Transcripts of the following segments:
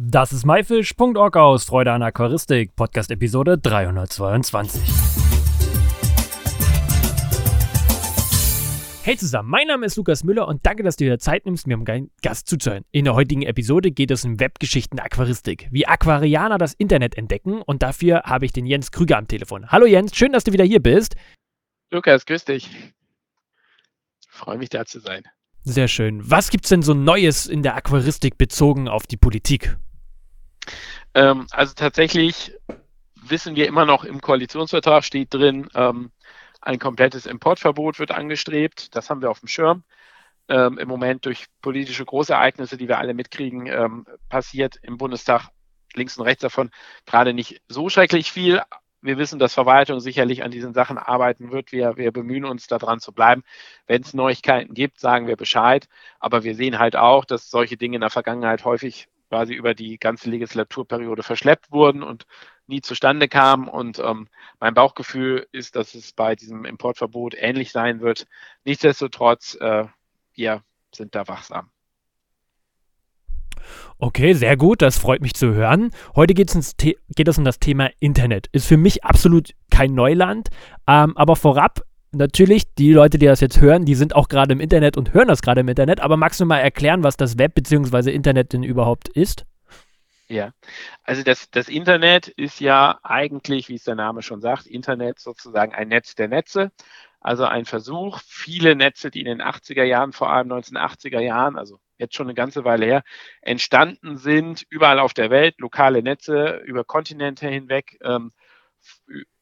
Das ist myfish.org aus Freude an Aquaristik, Podcast Episode 322. Hey zusammen, mein Name ist Lukas Müller und danke, dass du dir Zeit nimmst, mir um einen Gast zuzuhören. In der heutigen Episode geht es um Webgeschichten Aquaristik, wie Aquarianer das Internet entdecken und dafür habe ich den Jens Krüger am Telefon. Hallo Jens, schön, dass du wieder hier bist. Lukas, grüß dich. Freue mich da zu sein. Sehr schön. Was gibt es denn so Neues in der Aquaristik bezogen auf die Politik? Ähm, also tatsächlich wissen wir immer noch, im Koalitionsvertrag steht drin, ähm, ein komplettes Importverbot wird angestrebt. Das haben wir auf dem Schirm. Ähm, Im Moment durch politische Großereignisse, die wir alle mitkriegen, ähm, passiert im Bundestag links und rechts davon gerade nicht so schrecklich viel. Wir wissen, dass Verwaltung sicherlich an diesen Sachen arbeiten wird. Wir, wir bemühen uns, daran zu bleiben. Wenn es Neuigkeiten gibt, sagen wir Bescheid. Aber wir sehen halt auch, dass solche Dinge in der Vergangenheit häufig quasi über die ganze Legislaturperiode verschleppt wurden und nie zustande kamen. Und ähm, mein Bauchgefühl ist, dass es bei diesem Importverbot ähnlich sein wird. Nichtsdestotrotz, äh, wir sind da wachsam. Okay, sehr gut, das freut mich zu hören. Heute geht es um das Thema Internet. Ist für mich absolut kein Neuland, ähm, aber vorab natürlich, die Leute, die das jetzt hören, die sind auch gerade im Internet und hören das gerade im Internet. Aber magst du mal erklären, was das Web bzw. Internet denn überhaupt ist? Ja, also das, das Internet ist ja eigentlich, wie es der Name schon sagt, Internet sozusagen ein Netz der Netze. Also ein Versuch, viele Netze, die in den 80er Jahren, vor allem 1980er Jahren, also jetzt schon eine ganze Weile her, entstanden sind, überall auf der Welt, lokale Netze über Kontinente hinweg, ähm,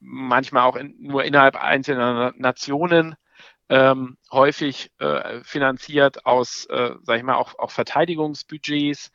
manchmal auch in, nur innerhalb einzelner Nationen, ähm, häufig äh, finanziert aus, äh, sag ich mal, auch, auch Verteidigungsbudgets,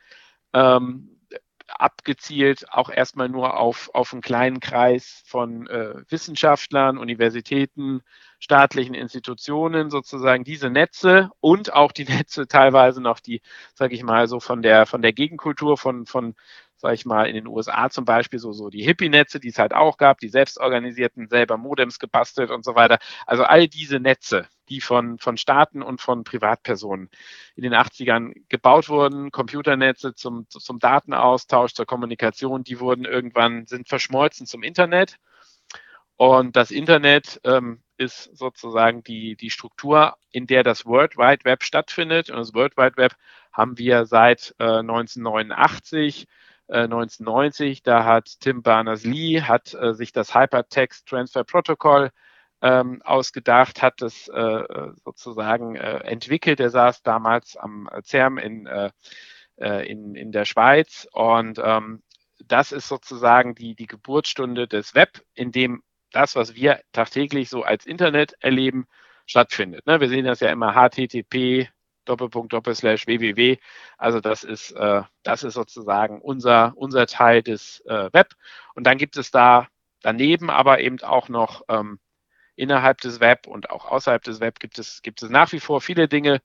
ähm, abgezielt auch erstmal nur auf, auf einen kleinen Kreis von äh, Wissenschaftlern, Universitäten, staatlichen Institutionen sozusagen. Diese Netze und auch die Netze teilweise noch die, sage ich mal, so von der von der Gegenkultur von von sage ich mal, in den USA zum Beispiel so, so die Hippie-Netze, die es halt auch gab, die selbstorganisierten, selber Modems gebastelt und so weiter. Also all diese Netze, die von, von Staaten und von Privatpersonen in den 80ern gebaut wurden, Computernetze zum, zum Datenaustausch, zur Kommunikation, die wurden irgendwann, sind verschmolzen zum Internet. Und das Internet ähm, ist sozusagen die, die Struktur, in der das World Wide Web stattfindet. Und das World Wide Web haben wir seit äh, 1989 1990. Äh, da hat Tim Berners-Lee hat äh, sich das Hypertext Transfer Protocol ähm, ausgedacht, hat es äh, sozusagen äh, entwickelt. Er saß damals am CERN in, äh, in, in der Schweiz und ähm, das ist sozusagen die, die Geburtsstunde des Web, in dem das, was wir tagtäglich so als Internet erleben, stattfindet. Ne? Wir sehen das ja immer HTTP, Doppelpunkt, Doppelslash, www. Also das ist, äh, das ist sozusagen unser, unser Teil des äh, Web. Und dann gibt es da daneben aber eben auch noch ähm, innerhalb des Web und auch außerhalb des Web gibt es, gibt es nach wie vor viele Dinge,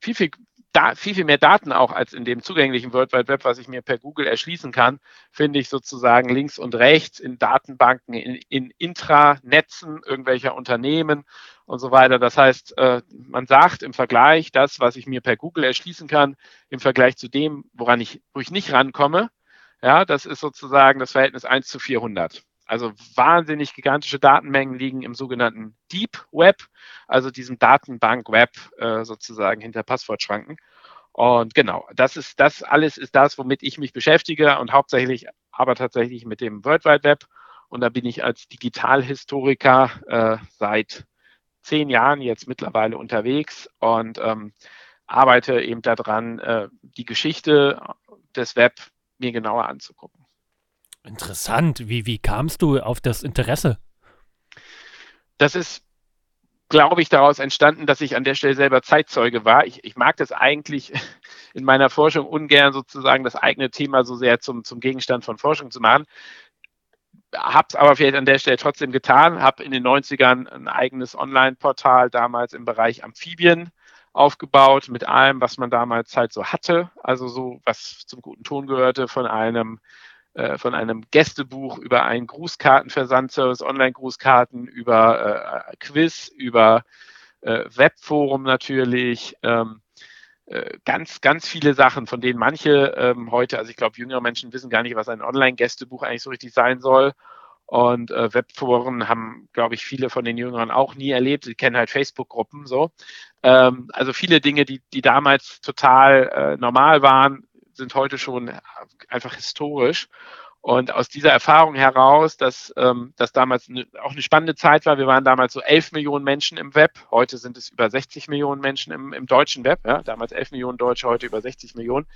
viel, viel da, viel, viel mehr Daten auch als in dem zugänglichen World Wide Web, was ich mir per Google erschließen kann, finde ich sozusagen links und rechts in Datenbanken, in, in Intranetzen irgendwelcher Unternehmen und so weiter. Das heißt, äh, man sagt im Vergleich das, was ich mir per Google erschließen kann, im Vergleich zu dem, woran ich, wo ich nicht rankomme, ja, das ist sozusagen das Verhältnis 1 zu 400. Also wahnsinnig gigantische Datenmengen liegen im sogenannten Deep Web, also diesem Datenbank-Web äh, sozusagen hinter Passwortschranken. Und genau, das ist das alles ist das, womit ich mich beschäftige und hauptsächlich aber tatsächlich mit dem World Wide Web. Und da bin ich als Digitalhistoriker äh, seit zehn Jahren jetzt mittlerweile unterwegs und ähm, arbeite eben daran, äh, die Geschichte des Web mir genauer anzugucken. Interessant. Wie, wie kamst du auf das Interesse? Das ist, glaube ich, daraus entstanden, dass ich an der Stelle selber Zeitzeuge war. Ich, ich mag das eigentlich in meiner Forschung ungern sozusagen das eigene Thema so sehr zum, zum Gegenstand von Forschung zu machen. Habe es aber vielleicht an der Stelle trotzdem getan, habe in den 90ern ein eigenes Online-Portal damals im Bereich Amphibien aufgebaut mit allem, was man damals halt so hatte, also so was zum guten Ton gehörte von einem von einem Gästebuch über einen Grußkartenversandservice, Online-Grußkarten, über äh, Quiz, über äh, Webforum natürlich, ähm, äh, ganz, ganz viele Sachen, von denen manche ähm, heute, also ich glaube, jüngere Menschen wissen gar nicht, was ein Online-Gästebuch eigentlich so richtig sein soll. Und äh, Webforen haben, glaube ich, viele von den Jüngeren auch nie erlebt. Sie kennen halt Facebook-Gruppen so. Ähm, also viele Dinge, die, die damals total äh, normal waren, sind heute schon einfach historisch. Und aus dieser Erfahrung heraus, dass ähm, das damals auch eine spannende Zeit war, wir waren damals so 11 Millionen Menschen im Web, heute sind es über 60 Millionen Menschen im, im deutschen Web, ja, damals 11 Millionen Deutsche, heute über 60 Millionen.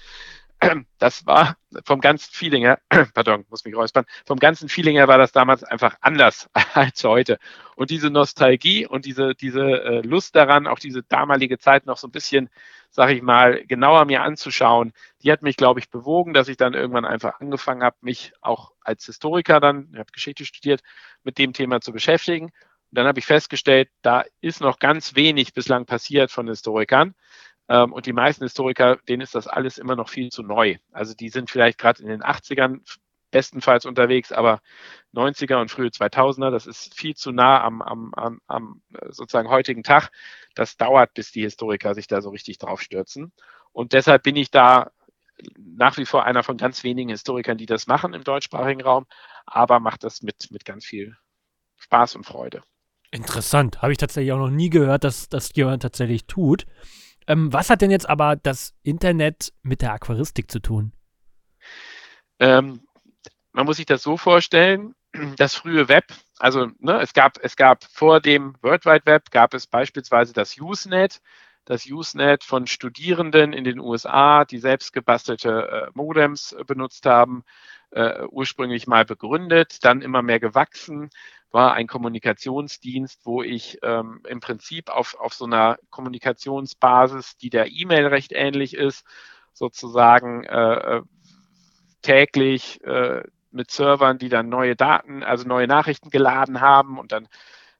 Das war vom ganzen Feeling her, pardon, muss mich räuspern, vom ganzen Feeling her war das damals einfach anders als heute. Und diese Nostalgie und diese, diese äh, Lust daran, auch diese damalige Zeit noch so ein bisschen sage ich mal, genauer mir anzuschauen, die hat mich, glaube ich, bewogen, dass ich dann irgendwann einfach angefangen habe, mich auch als Historiker dann, ich habe Geschichte studiert, mit dem Thema zu beschäftigen. Und dann habe ich festgestellt, da ist noch ganz wenig bislang passiert von Historikern. Ähm, und die meisten Historiker, denen ist das alles immer noch viel zu neu. Also die sind vielleicht gerade in den 80ern bestenfalls unterwegs, aber 90er und frühe 2000er, das ist viel zu nah am, am, am, am sozusagen heutigen Tag. Das dauert, bis die Historiker sich da so richtig drauf stürzen. Und deshalb bin ich da nach wie vor einer von ganz wenigen Historikern, die das machen im deutschsprachigen Raum, aber macht das mit, mit ganz viel Spaß und Freude. Interessant. Habe ich tatsächlich auch noch nie gehört, dass das jemand tatsächlich tut. Ähm, was hat denn jetzt aber das Internet mit der Aquaristik zu tun? Ähm, man muss sich das so vorstellen, das frühe Web, also ne, es, gab, es gab vor dem World Wide Web, gab es beispielsweise das Usenet, das Usenet von Studierenden in den USA, die selbst gebastelte äh, Modems äh, benutzt haben, äh, ursprünglich mal begründet, dann immer mehr gewachsen, war ein Kommunikationsdienst, wo ich ähm, im Prinzip auf, auf so einer Kommunikationsbasis, die der E-Mail recht ähnlich ist, sozusagen äh, äh täglich äh, mit Servern, die dann neue Daten, also neue Nachrichten geladen haben und dann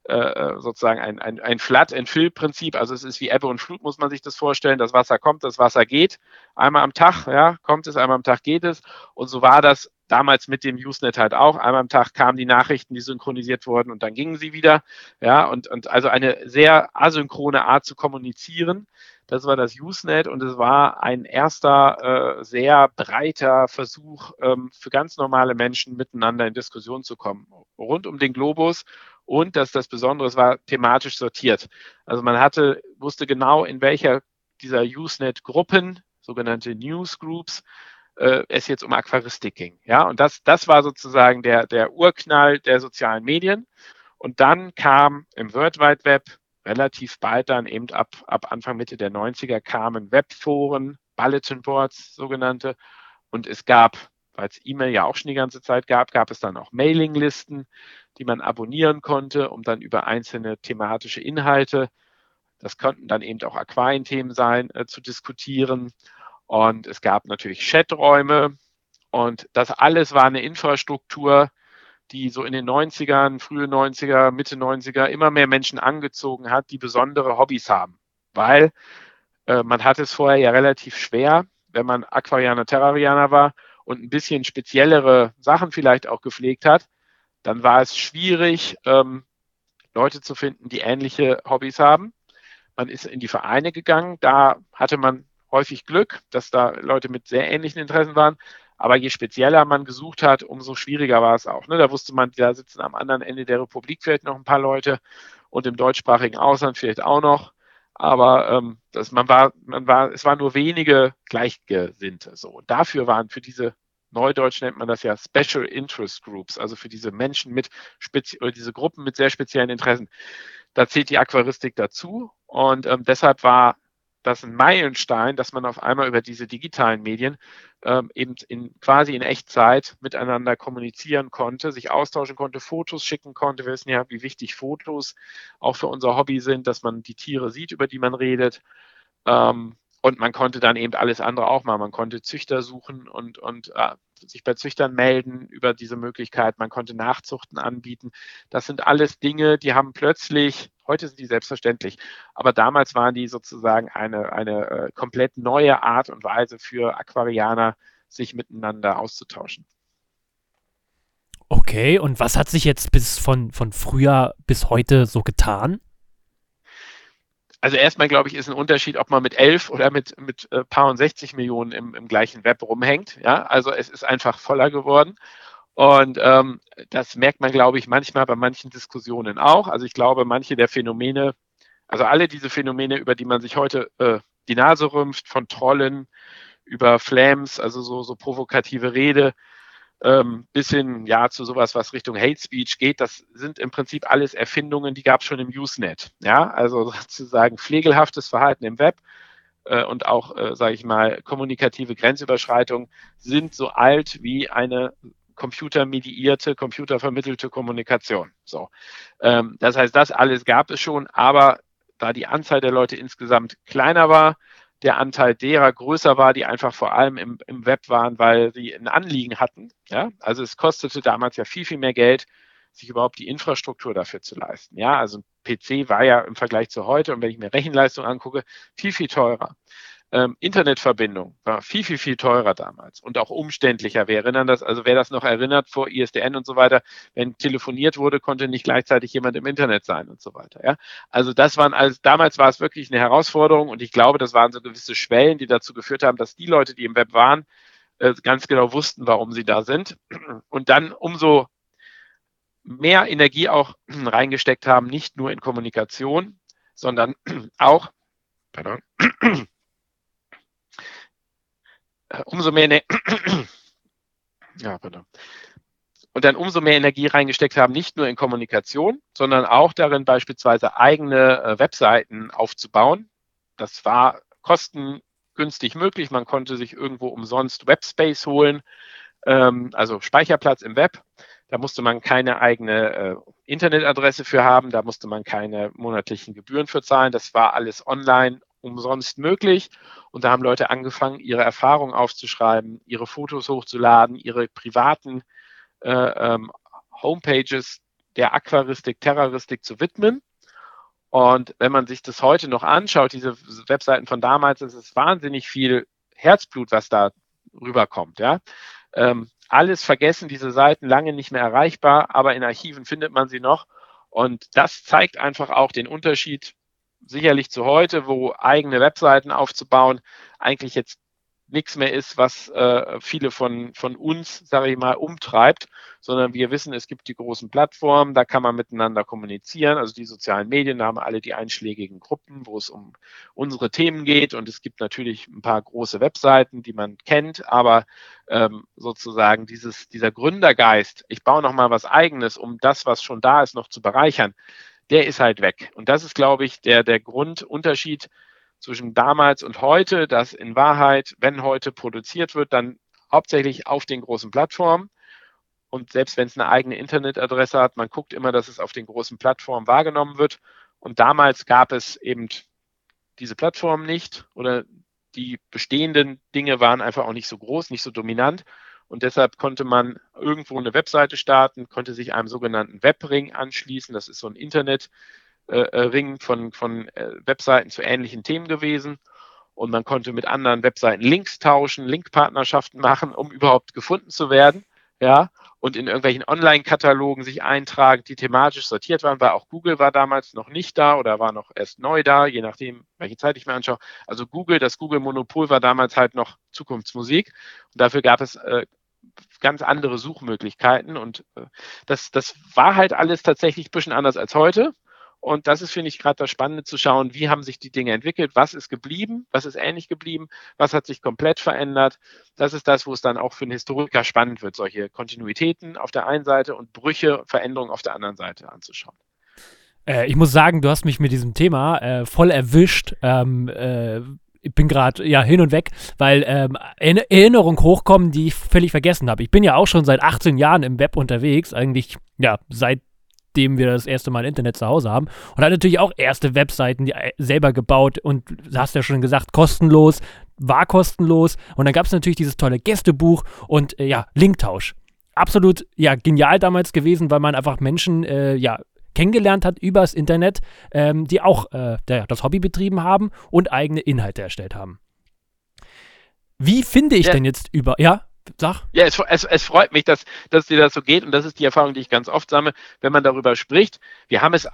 äh, äh, sozusagen ein, ein, ein Flood-and-Fill-Prinzip. Also es ist wie Ebbe und Flut, muss man sich das vorstellen. Das Wasser kommt, das Wasser geht. Einmal am Tag, ja, kommt es, einmal am Tag geht es. Und so war das damals mit dem Usenet halt auch. Einmal am Tag kamen die Nachrichten, die synchronisiert wurden und dann gingen sie wieder. Ja, und, und also eine sehr asynchrone Art zu kommunizieren. Das war das Usenet und es war ein erster, äh, sehr breiter Versuch ähm, für ganz normale Menschen miteinander in Diskussion zu kommen, rund um den Globus. Und dass das Besondere es war thematisch sortiert. Also man hatte, wusste genau, in welcher dieser Usenet-Gruppen, sogenannte Newsgroups, äh, es jetzt um Aquaristik ging. Ja, und das, das war sozusagen der, der Urknall der sozialen Medien. Und dann kam im World Wide Web relativ bald dann eben ab, ab Anfang Mitte der 90er kamen Webforen, Bulletin Boards sogenannte. Und es gab, weil es E-Mail ja auch schon die ganze Zeit gab, gab es dann auch Mailinglisten, die man abonnieren konnte, um dann über einzelne thematische Inhalte, das könnten dann eben auch Aquarienthemen sein, äh, zu diskutieren. Und es gab natürlich Chaträume. Und das alles war eine Infrastruktur, die so in den 90ern, frühe 90er, Mitte 90er immer mehr Menschen angezogen hat, die besondere Hobbys haben. Weil äh, man hat es vorher ja relativ schwer, wenn man Aquarianer, Terrarianer war und ein bisschen speziellere Sachen vielleicht auch gepflegt hat, dann war es schwierig, ähm, Leute zu finden, die ähnliche Hobbys haben. Man ist in die Vereine gegangen, da hatte man häufig Glück, dass da Leute mit sehr ähnlichen Interessen waren. Aber je spezieller man gesucht hat, umso schwieriger war es auch. Ne? Da wusste man, da sitzen am anderen Ende der Republik vielleicht noch ein paar Leute und im deutschsprachigen Ausland vielleicht auch noch. Aber ähm, das, man war, man war, es waren nur wenige Gleichgesinnte. So. Und dafür waren für diese Neudeutsch nennt man das ja Special Interest Groups, also für diese Menschen mit oder diese Gruppen mit sehr speziellen Interessen. Da zählt die Aquaristik dazu und ähm, deshalb war das ein Meilenstein, dass man auf einmal über diese digitalen Medien ähm, eben in, quasi in Echtzeit miteinander kommunizieren konnte, sich austauschen konnte, Fotos schicken konnte. Wir wissen ja, wie wichtig Fotos auch für unser Hobby sind, dass man die Tiere sieht, über die man redet. Ähm, und man konnte dann eben alles andere auch machen. Man konnte Züchter suchen und, und äh, sich bei Züchtern melden über diese Möglichkeit. Man konnte Nachzuchten anbieten. Das sind alles Dinge, die haben plötzlich, heute sind die selbstverständlich, aber damals waren die sozusagen eine, eine äh, komplett neue Art und Weise für Aquarianer, sich miteinander auszutauschen. Okay, und was hat sich jetzt bis von, von früher bis heute so getan? also erstmal glaube ich, ist ein Unterschied, ob man mit 11 oder mit, mit äh, paar und 60 Millionen im, im gleichen Web rumhängt. Ja, also es ist einfach voller geworden. Und ähm, das merkt man, glaube ich, manchmal bei manchen Diskussionen auch. Also ich glaube, manche der Phänomene, also alle diese Phänomene, über die man sich heute äh, die Nase rümpft, von Trollen über Flams, also so, so provokative Rede, ähm, bis hin ja zu sowas, was Richtung Hate Speech geht, das sind im Prinzip alles Erfindungen, die gab es schon im Usenet. Ja, also sozusagen pflegelhaftes Verhalten im Web äh, und auch, äh, sage ich mal, kommunikative Grenzüberschreitung sind so alt wie eine computermediierte, computervermittelte Kommunikation. So, ähm, das heißt, das alles gab es schon, aber da die Anzahl der Leute insgesamt kleiner war, der Anteil derer größer war, die einfach vor allem im, im Web waren, weil sie ein Anliegen hatten. Ja? Also es kostete damals ja viel, viel mehr Geld, sich überhaupt die Infrastruktur dafür zu leisten. Ja, also ein PC war ja im Vergleich zu heute und wenn ich mir Rechenleistung angucke, viel, viel teurer ähm, Internetverbindung war viel, viel, viel teurer damals und auch umständlicher. Wir erinnern das, also wer das noch erinnert vor ISDN und so weiter, wenn telefoniert wurde, konnte nicht gleichzeitig jemand im Internet sein und so weiter. Ja? Also das waren, also damals war es wirklich eine Herausforderung und ich glaube, das waren so gewisse Schwellen, die dazu geführt haben, dass die Leute, die im Web waren, äh, ganz genau wussten, warum sie da sind und dann umso mehr Energie auch reingesteckt haben, nicht nur in Kommunikation, sondern auch, pardon, umso mehr ne ja, pardon. und dann umso mehr Energie reingesteckt haben, nicht nur in Kommunikation, sondern auch darin, beispielsweise eigene äh, Webseiten aufzubauen. Das war kostengünstig möglich. Man konnte sich irgendwo umsonst Webspace holen, ähm, also Speicherplatz im Web. Da musste man keine eigene äh, Internetadresse für haben, da musste man keine monatlichen Gebühren für zahlen. Das war alles online umsonst möglich. Und da haben Leute angefangen, ihre Erfahrungen aufzuschreiben, ihre Fotos hochzuladen, ihre privaten äh, ähm, Homepages der Aquaristik, Terroristik zu widmen. Und wenn man sich das heute noch anschaut, diese Webseiten von damals, ist es wahnsinnig viel Herzblut, was da rüberkommt. Ja? Ähm, alles vergessen, diese Seiten lange nicht mehr erreichbar, aber in Archiven findet man sie noch. Und das zeigt einfach auch den Unterschied sicherlich zu heute, wo eigene Webseiten aufzubauen eigentlich jetzt nichts mehr ist, was äh, viele von, von uns, sage ich mal, umtreibt, sondern wir wissen, es gibt die großen Plattformen, da kann man miteinander kommunizieren, also die sozialen Medien, da haben alle die einschlägigen Gruppen, wo es um unsere Themen geht. Und es gibt natürlich ein paar große Webseiten, die man kennt, aber ähm, sozusagen dieses, dieser Gründergeist, ich baue nochmal was eigenes, um das, was schon da ist, noch zu bereichern, der ist halt weg. Und das ist, glaube ich, der, der Grundunterschied zwischen damals und heute, dass in Wahrheit, wenn heute produziert wird, dann hauptsächlich auf den großen Plattformen. Und selbst wenn es eine eigene Internetadresse hat, man guckt immer, dass es auf den großen Plattformen wahrgenommen wird. Und damals gab es eben diese Plattform nicht oder die bestehenden Dinge waren einfach auch nicht so groß, nicht so dominant. Und deshalb konnte man irgendwo eine Webseite starten, konnte sich einem sogenannten Webring anschließen. Das ist so ein Internetring äh, von, von äh, Webseiten zu ähnlichen Themen gewesen. Und man konnte mit anderen Webseiten Links tauschen, Linkpartnerschaften machen, um überhaupt gefunden zu werden. Ja, und in irgendwelchen Online-Katalogen sich eintragen, die thematisch sortiert waren, weil auch Google war damals noch nicht da oder war noch erst neu da, je nachdem, welche Zeit ich mir anschaue. Also Google, das Google-Monopol war damals halt noch Zukunftsmusik. Und dafür gab es äh, ganz andere Suchmöglichkeiten. Und äh, das, das war halt alles tatsächlich ein bisschen anders als heute. Und das ist, finde ich, gerade das Spannende zu schauen, wie haben sich die Dinge entwickelt, was ist geblieben, was ist ähnlich geblieben, was hat sich komplett verändert. Das ist das, wo es dann auch für einen Historiker spannend wird, solche Kontinuitäten auf der einen Seite und Brüche, Veränderungen auf der anderen Seite anzuschauen. Äh, ich muss sagen, du hast mich mit diesem Thema äh, voll erwischt. Ähm, äh, ich bin gerade ja hin und weg, weil ähm, Erinnerungen hochkommen, die ich völlig vergessen habe. Ich bin ja auch schon seit 18 Jahren im Web unterwegs, eigentlich ja seit wir das erste Mal Internet zu Hause haben. Und hat natürlich auch erste Webseiten die äh, selber gebaut und hast ja schon gesagt, kostenlos, war kostenlos. Und dann gab es natürlich dieses tolle Gästebuch und äh, ja, Linktausch. Absolut, ja, genial damals gewesen, weil man einfach Menschen, äh, ja, kennengelernt hat übers Internet, ähm, die auch äh, das Hobby betrieben haben und eigene Inhalte erstellt haben. Wie finde ich ja. denn jetzt über, ja? Sag. Ja, es, es, es, freut mich, dass, dass dir das so geht und das ist die Erfahrung, die ich ganz oft sammle, wenn man darüber spricht. Wir haben es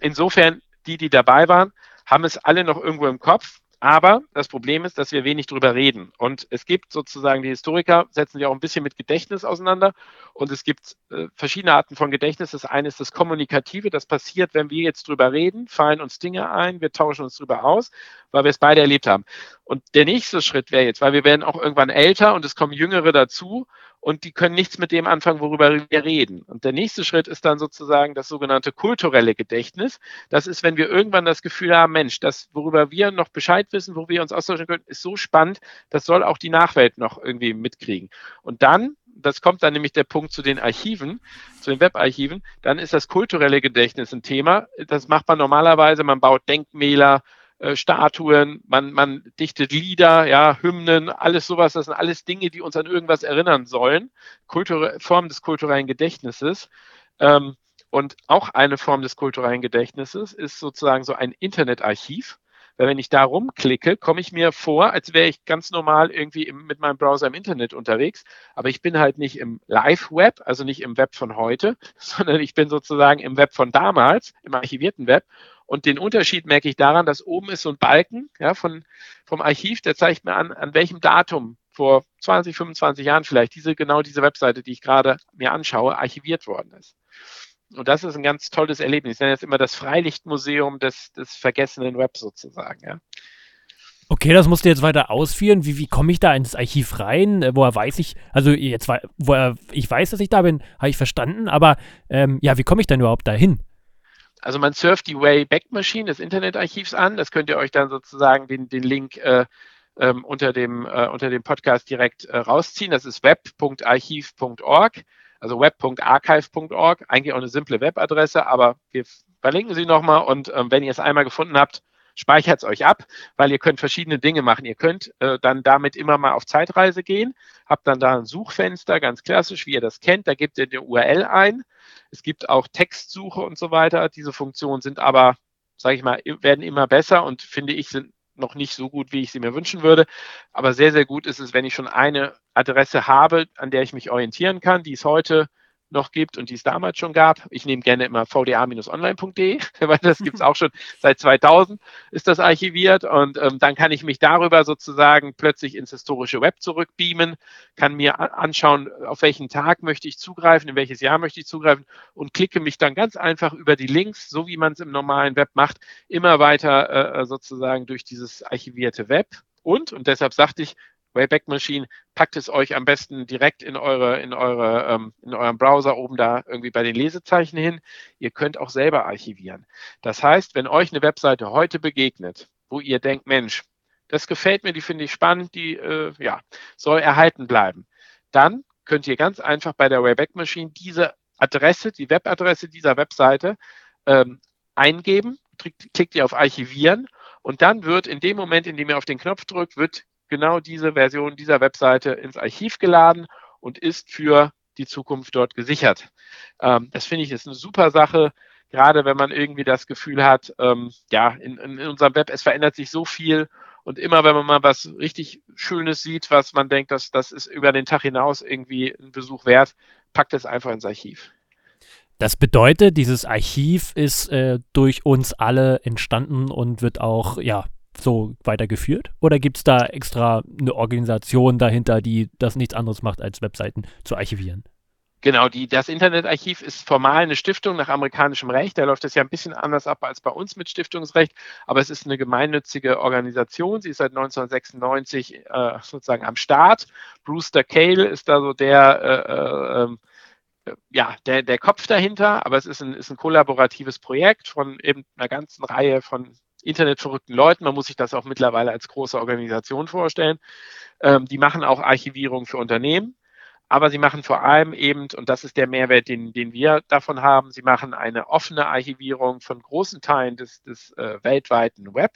insofern, die, die dabei waren, haben es alle noch irgendwo im Kopf, aber das Problem ist, dass wir wenig drüber reden. Und es gibt sozusagen, die Historiker setzen sich auch ein bisschen mit Gedächtnis auseinander. Und es gibt äh, verschiedene Arten von Gedächtnis. Das eine ist das Kommunikative. Das passiert, wenn wir jetzt drüber reden, fallen uns Dinge ein, wir tauschen uns drüber aus, weil wir es beide erlebt haben. Und der nächste Schritt wäre jetzt, weil wir werden auch irgendwann älter und es kommen Jüngere dazu und die können nichts mit dem anfangen, worüber wir reden. Und der nächste Schritt ist dann sozusagen das sogenannte kulturelle Gedächtnis. Das ist, wenn wir irgendwann das Gefühl haben, Mensch, das, worüber wir noch Bescheid wissen, wo wir uns austauschen können, ist so spannend, das soll auch die Nachwelt noch irgendwie mitkriegen. Und dann das kommt dann nämlich der Punkt zu den Archiven, zu den Webarchiven, dann ist das kulturelle Gedächtnis ein Thema. Das macht man normalerweise, man baut Denkmäler, äh, Statuen, man, man dichtet Lieder, ja, Hymnen, alles sowas. Das sind alles Dinge, die uns an irgendwas erinnern sollen. Kultur Form des kulturellen Gedächtnisses. Ähm, und auch eine Form des kulturellen Gedächtnisses ist sozusagen so ein Internetarchiv. Weil wenn ich da rumklicke, komme ich mir vor, als wäre ich ganz normal irgendwie im, mit meinem Browser im Internet unterwegs. Aber ich bin halt nicht im Live-Web, also nicht im Web von heute, sondern ich bin sozusagen im Web von damals, im archivierten Web. Und den Unterschied merke ich daran, dass oben ist so ein Balken ja, von, vom Archiv, der zeigt mir an, an welchem Datum vor 20, 25 Jahren vielleicht diese, genau diese Webseite, die ich gerade mir anschaue, archiviert worden ist. Und das ist ein ganz tolles Erlebnis. Ich nenne jetzt immer das Freilichtmuseum des, des vergessenen Webs sozusagen. Ja. Okay, das musst du jetzt weiter ausführen. Wie, wie komme ich da ins Archiv rein? Äh, woher weiß ich, also jetzt, woher ich weiß, dass ich da bin, habe ich verstanden, aber ähm, ja, wie komme ich denn überhaupt dahin? Also man surft die Wayback Machine des Internetarchivs an. Das könnt ihr euch dann sozusagen den, den Link äh, ähm, unter, dem, äh, unter dem Podcast direkt äh, rausziehen. Das ist web.archiv.org, also web.archive.org. Eigentlich auch eine simple Webadresse, aber wir verlinken sie nochmal und ähm, wenn ihr es einmal gefunden habt, speichert es euch ab, weil ihr könnt verschiedene Dinge machen. Ihr könnt äh, dann damit immer mal auf Zeitreise gehen, habt dann da ein Suchfenster, ganz klassisch, wie ihr das kennt, da gebt ihr die URL ein. Es gibt auch Textsuche und so weiter. Diese Funktionen sind aber, sage ich mal, werden immer besser und finde ich, sind noch nicht so gut, wie ich sie mir wünschen würde. Aber sehr, sehr gut ist es, wenn ich schon eine Adresse habe, an der ich mich orientieren kann, die es heute noch gibt und die es damals schon gab. Ich nehme gerne immer vda-online.de, weil das gibt es auch schon seit 2000 ist das archiviert und ähm, dann kann ich mich darüber sozusagen plötzlich ins historische Web zurückbeamen, kann mir anschauen, auf welchen Tag möchte ich zugreifen, in welches Jahr möchte ich zugreifen und klicke mich dann ganz einfach über die Links, so wie man es im normalen Web macht, immer weiter äh, sozusagen durch dieses archivierte Web. Und, und deshalb sagte ich, Wayback Machine, packt es euch am besten direkt in eure, in eure, ähm, in eurem Browser oben da irgendwie bei den Lesezeichen hin. Ihr könnt auch selber archivieren. Das heißt, wenn euch eine Webseite heute begegnet, wo ihr denkt, Mensch, das gefällt mir, die finde ich spannend, die äh, ja, soll erhalten bleiben, dann könnt ihr ganz einfach bei der Wayback Machine diese Adresse, die Webadresse dieser Webseite ähm, eingeben, klickt ihr auf Archivieren und dann wird in dem Moment, in dem ihr auf den Knopf drückt, wird genau diese Version dieser Webseite ins Archiv geladen und ist für die Zukunft dort gesichert. Ähm, das finde ich ist eine super Sache, gerade wenn man irgendwie das Gefühl hat, ähm, ja, in, in, unserem Web, es verändert sich so viel und immer wenn man mal was richtig Schönes sieht, was man denkt, dass das ist über den Tag hinaus irgendwie ein Besuch wert, packt es einfach ins Archiv. Das bedeutet, dieses Archiv ist äh, durch uns alle entstanden und wird auch ja so weitergeführt? Oder gibt es da extra eine Organisation dahinter, die das nichts anderes macht, als Webseiten zu archivieren? Genau, die, das Internetarchiv ist formal eine Stiftung nach amerikanischem Recht. Da läuft das ja ein bisschen anders ab als bei uns mit Stiftungsrecht, aber es ist eine gemeinnützige Organisation. Sie ist seit 1996 äh, sozusagen am Start. Brewster Cale ist da so der, äh, äh, ähm, ja, der, der Kopf dahinter, aber es ist ein, ist ein kollaboratives Projekt von eben einer ganzen Reihe von internetverrückten Leuten. Man muss sich das auch mittlerweile als große Organisation vorstellen. Ähm, die machen auch Archivierung für Unternehmen. Aber sie machen vor allem eben, und das ist der Mehrwert, den, den wir davon haben, sie machen eine offene Archivierung von großen Teilen des, des äh, weltweiten Web.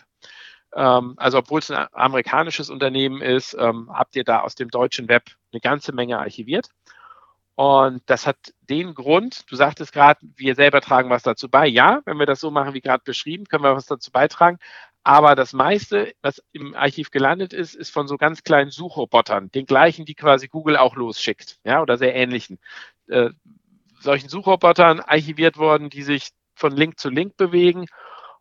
Ähm, also obwohl es ein amerikanisches Unternehmen ist, ähm, habt ihr da aus dem deutschen Web eine ganze Menge archiviert. Und das hat den Grund, du sagtest gerade, wir selber tragen was dazu bei. Ja, wenn wir das so machen wie gerade beschrieben, können wir was dazu beitragen. Aber das meiste, was im Archiv gelandet ist, ist von so ganz kleinen Suchrobotern, den gleichen, die quasi Google auch losschickt, ja, oder sehr ähnlichen. Äh, solchen Suchrobotern archiviert worden, die sich von Link zu Link bewegen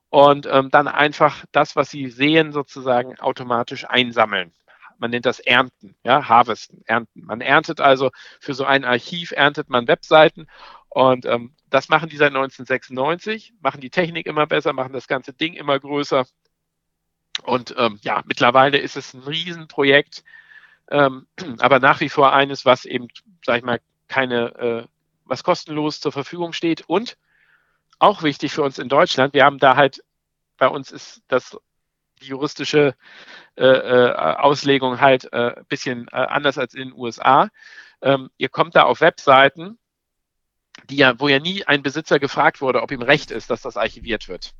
und ähm, dann einfach das, was sie sehen, sozusagen automatisch einsammeln. Man nennt das Ernten, ja, Harvesten, Ernten. Man erntet also für so ein Archiv, erntet man Webseiten und ähm, das machen die seit 1996, machen die Technik immer besser, machen das ganze Ding immer größer. Und ähm, ja, mittlerweile ist es ein Riesenprojekt, ähm, aber nach wie vor eines, was eben, sag ich mal, keine, äh, was kostenlos zur Verfügung steht. Und auch wichtig für uns in Deutschland, wir haben da halt, bei uns ist das die juristische äh, äh, Auslegung halt ein äh, bisschen äh, anders als in den USA. Ähm, ihr kommt da auf Webseiten, die ja, wo ja nie ein Besitzer gefragt wurde, ob ihm recht ist, dass das archiviert wird.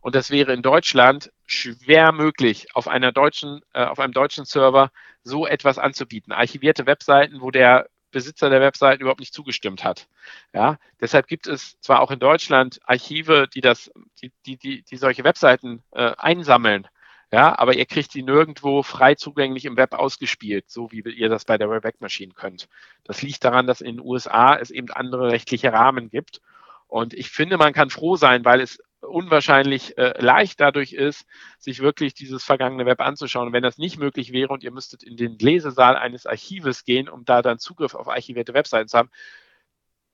Und das wäre in Deutschland schwer möglich, auf einer deutschen, äh, auf einem deutschen Server so etwas anzubieten. Archivierte Webseiten, wo der Besitzer der Webseiten überhaupt nicht zugestimmt hat. Ja, deshalb gibt es zwar auch in Deutschland Archive, die das, die, die, die, die solche Webseiten äh, einsammeln, ja, aber ihr kriegt sie nirgendwo frei zugänglich im Web ausgespielt, so wie ihr das bei der Wayback Machine könnt. Das liegt daran, dass in den USA es eben andere rechtliche Rahmen gibt. Und ich finde, man kann froh sein, weil es unwahrscheinlich äh, leicht dadurch ist, sich wirklich dieses vergangene Web anzuschauen. Wenn das nicht möglich wäre und ihr müsstet in den Lesesaal eines Archives gehen, um da dann Zugriff auf archivierte Webseiten zu haben,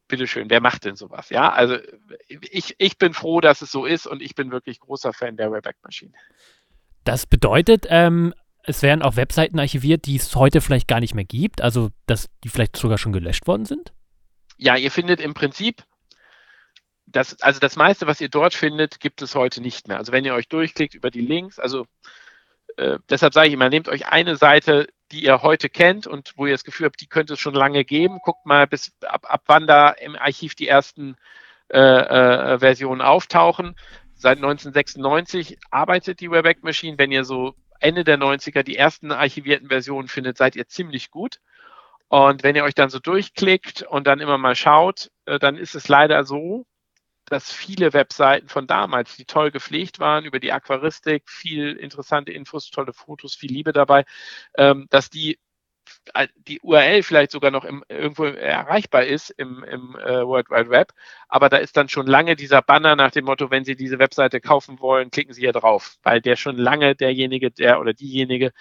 bitteschön, wer macht denn sowas? Ja, also ich, ich bin froh, dass es so ist und ich bin wirklich großer Fan der Wayback Machine. Das bedeutet, ähm, es werden auch Webseiten archiviert, die es heute vielleicht gar nicht mehr gibt, also dass die vielleicht sogar schon gelöscht worden sind? Ja, ihr findet im Prinzip das, also das meiste, was ihr dort findet, gibt es heute nicht mehr. Also wenn ihr euch durchklickt über die Links, also äh, deshalb sage ich immer, nehmt euch eine Seite, die ihr heute kennt und wo ihr das Gefühl habt, die könnte es schon lange geben. Guckt mal, bis ab, ab wann da im Archiv die ersten äh, äh, Versionen auftauchen seit 1996 arbeitet die Wayback Machine. Wenn ihr so Ende der 90er die ersten archivierten Versionen findet, seid ihr ziemlich gut. Und wenn ihr euch dann so durchklickt und dann immer mal schaut, äh, dann ist es leider so, dass viele Webseiten von damals, die toll gepflegt waren, über die Aquaristik, viel interessante Infos, tolle Fotos, viel Liebe dabei, ähm, dass die die URL vielleicht sogar noch im, irgendwo erreichbar ist im, im äh, World Wide Web, aber da ist dann schon lange dieser Banner nach dem Motto, wenn Sie diese Webseite kaufen wollen, klicken Sie hier drauf, weil der schon lange derjenige, der oder diejenige,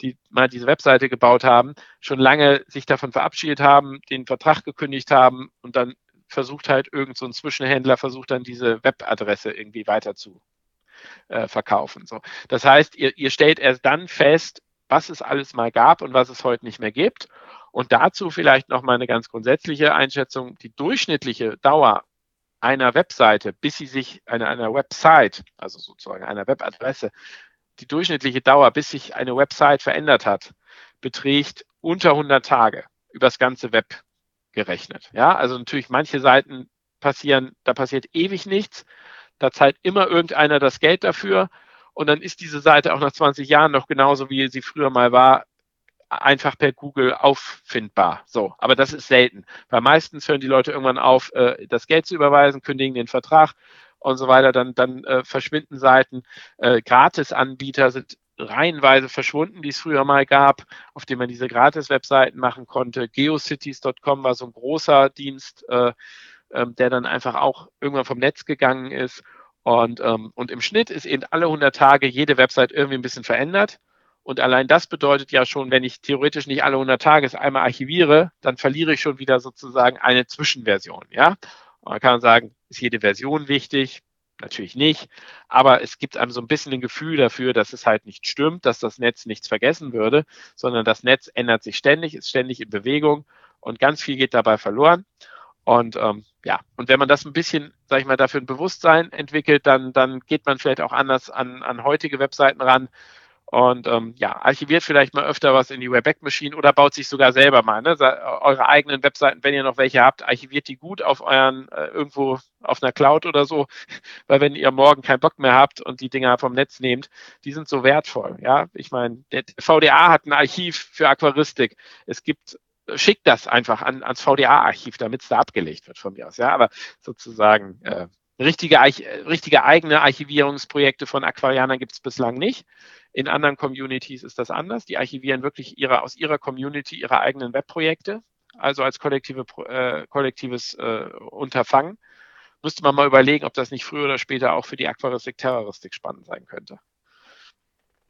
die mal diese Webseite gebaut haben, schon lange sich davon verabschiedet haben, den Vertrag gekündigt haben und dann versucht halt irgend so ein Zwischenhändler versucht dann diese Webadresse irgendwie weiter zu äh, verkaufen. So. Das heißt, ihr, ihr stellt erst dann fest, was es alles mal gab und was es heute nicht mehr gibt. Und dazu vielleicht noch mal eine ganz grundsätzliche Einschätzung. Die durchschnittliche Dauer einer Webseite, bis sie sich einer, einer Website, also sozusagen einer Webadresse, die durchschnittliche Dauer, bis sich eine Website verändert hat, beträgt unter 100 Tage übers ganze Web gerechnet. Ja, also natürlich manche Seiten passieren, da passiert ewig nichts. Da zahlt immer irgendeiner das Geld dafür und dann ist diese Seite auch nach 20 Jahren noch genauso, wie sie früher mal war, einfach per Google auffindbar. So, aber das ist selten. Weil meistens hören die Leute irgendwann auf, äh, das Geld zu überweisen, kündigen den Vertrag und so weiter. Dann, dann äh, verschwinden Seiten. Äh, Gratis-Anbieter sind reihenweise verschwunden, die es früher mal gab, auf denen man diese Gratis-Webseiten machen konnte. Geocities.com war so ein großer Dienst, äh, äh, der dann einfach auch irgendwann vom Netz gegangen ist. Und, ähm, und im Schnitt ist eben alle 100 Tage jede Website irgendwie ein bisschen verändert. Und allein das bedeutet ja schon, wenn ich theoretisch nicht alle 100 Tage es einmal archiviere, dann verliere ich schon wieder sozusagen eine Zwischenversion. Ja, man kann sagen, ist jede Version wichtig? Natürlich nicht. Aber es gibt einem so ein bisschen ein Gefühl dafür, dass es halt nicht stimmt, dass das Netz nichts vergessen würde, sondern das Netz ändert sich ständig, ist ständig in Bewegung und ganz viel geht dabei verloren. Und ähm, ja, und wenn man das ein bisschen, sag ich mal, dafür ein Bewusstsein entwickelt, dann, dann geht man vielleicht auch anders an, an heutige Webseiten ran und ähm, ja, archiviert vielleicht mal öfter was in die Webback Machine oder baut sich sogar selber mal, ne? Eure eigenen Webseiten, wenn ihr noch welche habt, archiviert die gut auf euren, äh, irgendwo auf einer Cloud oder so, weil wenn ihr morgen keinen Bock mehr habt und die Dinger vom Netz nehmt, die sind so wertvoll, ja. Ich meine, der VDA hat ein Archiv für Aquaristik. Es gibt schickt das einfach an, ans VDA-Archiv, damit es da abgelegt wird von mir aus. Ja, aber sozusagen äh, richtige, richtige eigene Archivierungsprojekte von Aquarianern gibt es bislang nicht. In anderen Communities ist das anders. Die archivieren wirklich ihre, aus ihrer Community ihre eigenen Webprojekte, also als kollektive, äh, kollektives äh, Unterfangen. müsste man mal überlegen, ob das nicht früher oder später auch für die Aquaristik-Terroristik spannend sein könnte.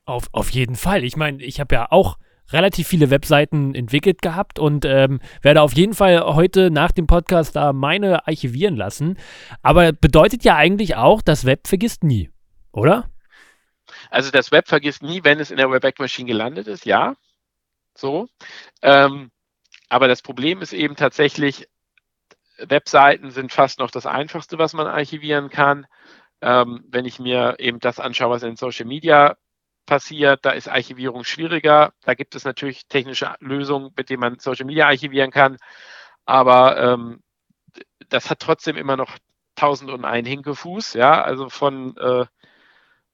Auf, auf jeden Fall. Ich meine, ich habe ja auch relativ viele Webseiten entwickelt gehabt und ähm, werde auf jeden Fall heute nach dem Podcast da meine archivieren lassen. Aber bedeutet ja eigentlich auch, das Web vergisst nie, oder? Also das Web vergisst nie, wenn es in der Webback Machine gelandet ist, ja. So. Ähm, aber das Problem ist eben tatsächlich, Webseiten sind fast noch das Einfachste, was man archivieren kann. Ähm, wenn ich mir eben das anschaue, was in Social Media passiert, da ist Archivierung schwieriger. Da gibt es natürlich technische Lösungen, mit denen man Social Media archivieren kann. Aber ähm, das hat trotzdem immer noch tausend und einen Hinkefuß, ja, also von äh,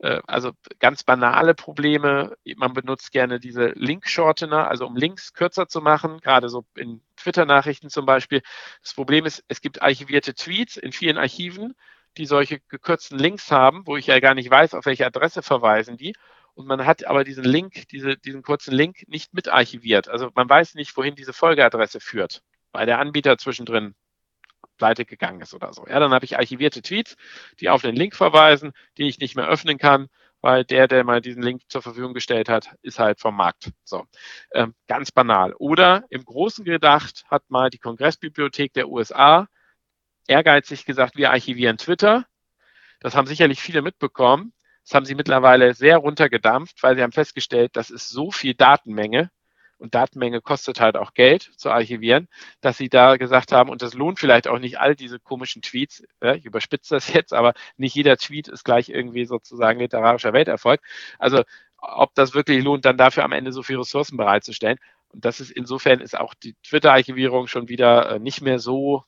äh, also ganz banale Probleme. Man benutzt gerne diese Link-Shortener, also um Links kürzer zu machen, gerade so in Twitter-Nachrichten zum Beispiel. Das Problem ist, es gibt archivierte Tweets in vielen Archiven, die solche gekürzten Links haben, wo ich ja gar nicht weiß, auf welche Adresse verweisen die. Und man hat aber diesen Link, diese, diesen kurzen Link nicht mit archiviert. Also man weiß nicht, wohin diese Folgeadresse führt, weil der Anbieter zwischendrin pleite gegangen ist oder so. Ja, dann habe ich archivierte Tweets, die auf den Link verweisen, die ich nicht mehr öffnen kann, weil der, der mal diesen Link zur Verfügung gestellt hat, ist halt vom Markt. So, ähm, ganz banal. Oder im Großen gedacht hat mal die Kongressbibliothek der USA ehrgeizig gesagt, wir archivieren Twitter. Das haben sicherlich viele mitbekommen. Das haben sie mittlerweile sehr runtergedampft, weil sie haben festgestellt, das ist so viel Datenmenge, und Datenmenge kostet halt auch Geld zu archivieren, dass sie da gesagt haben, und das lohnt vielleicht auch nicht all diese komischen Tweets, ja, ich überspitze das jetzt, aber nicht jeder Tweet ist gleich irgendwie sozusagen literarischer Welterfolg. Also ob das wirklich lohnt, dann dafür am Ende so viele Ressourcen bereitzustellen. Und das ist insofern ist auch die Twitter-Archivierung schon wieder äh, nicht mehr so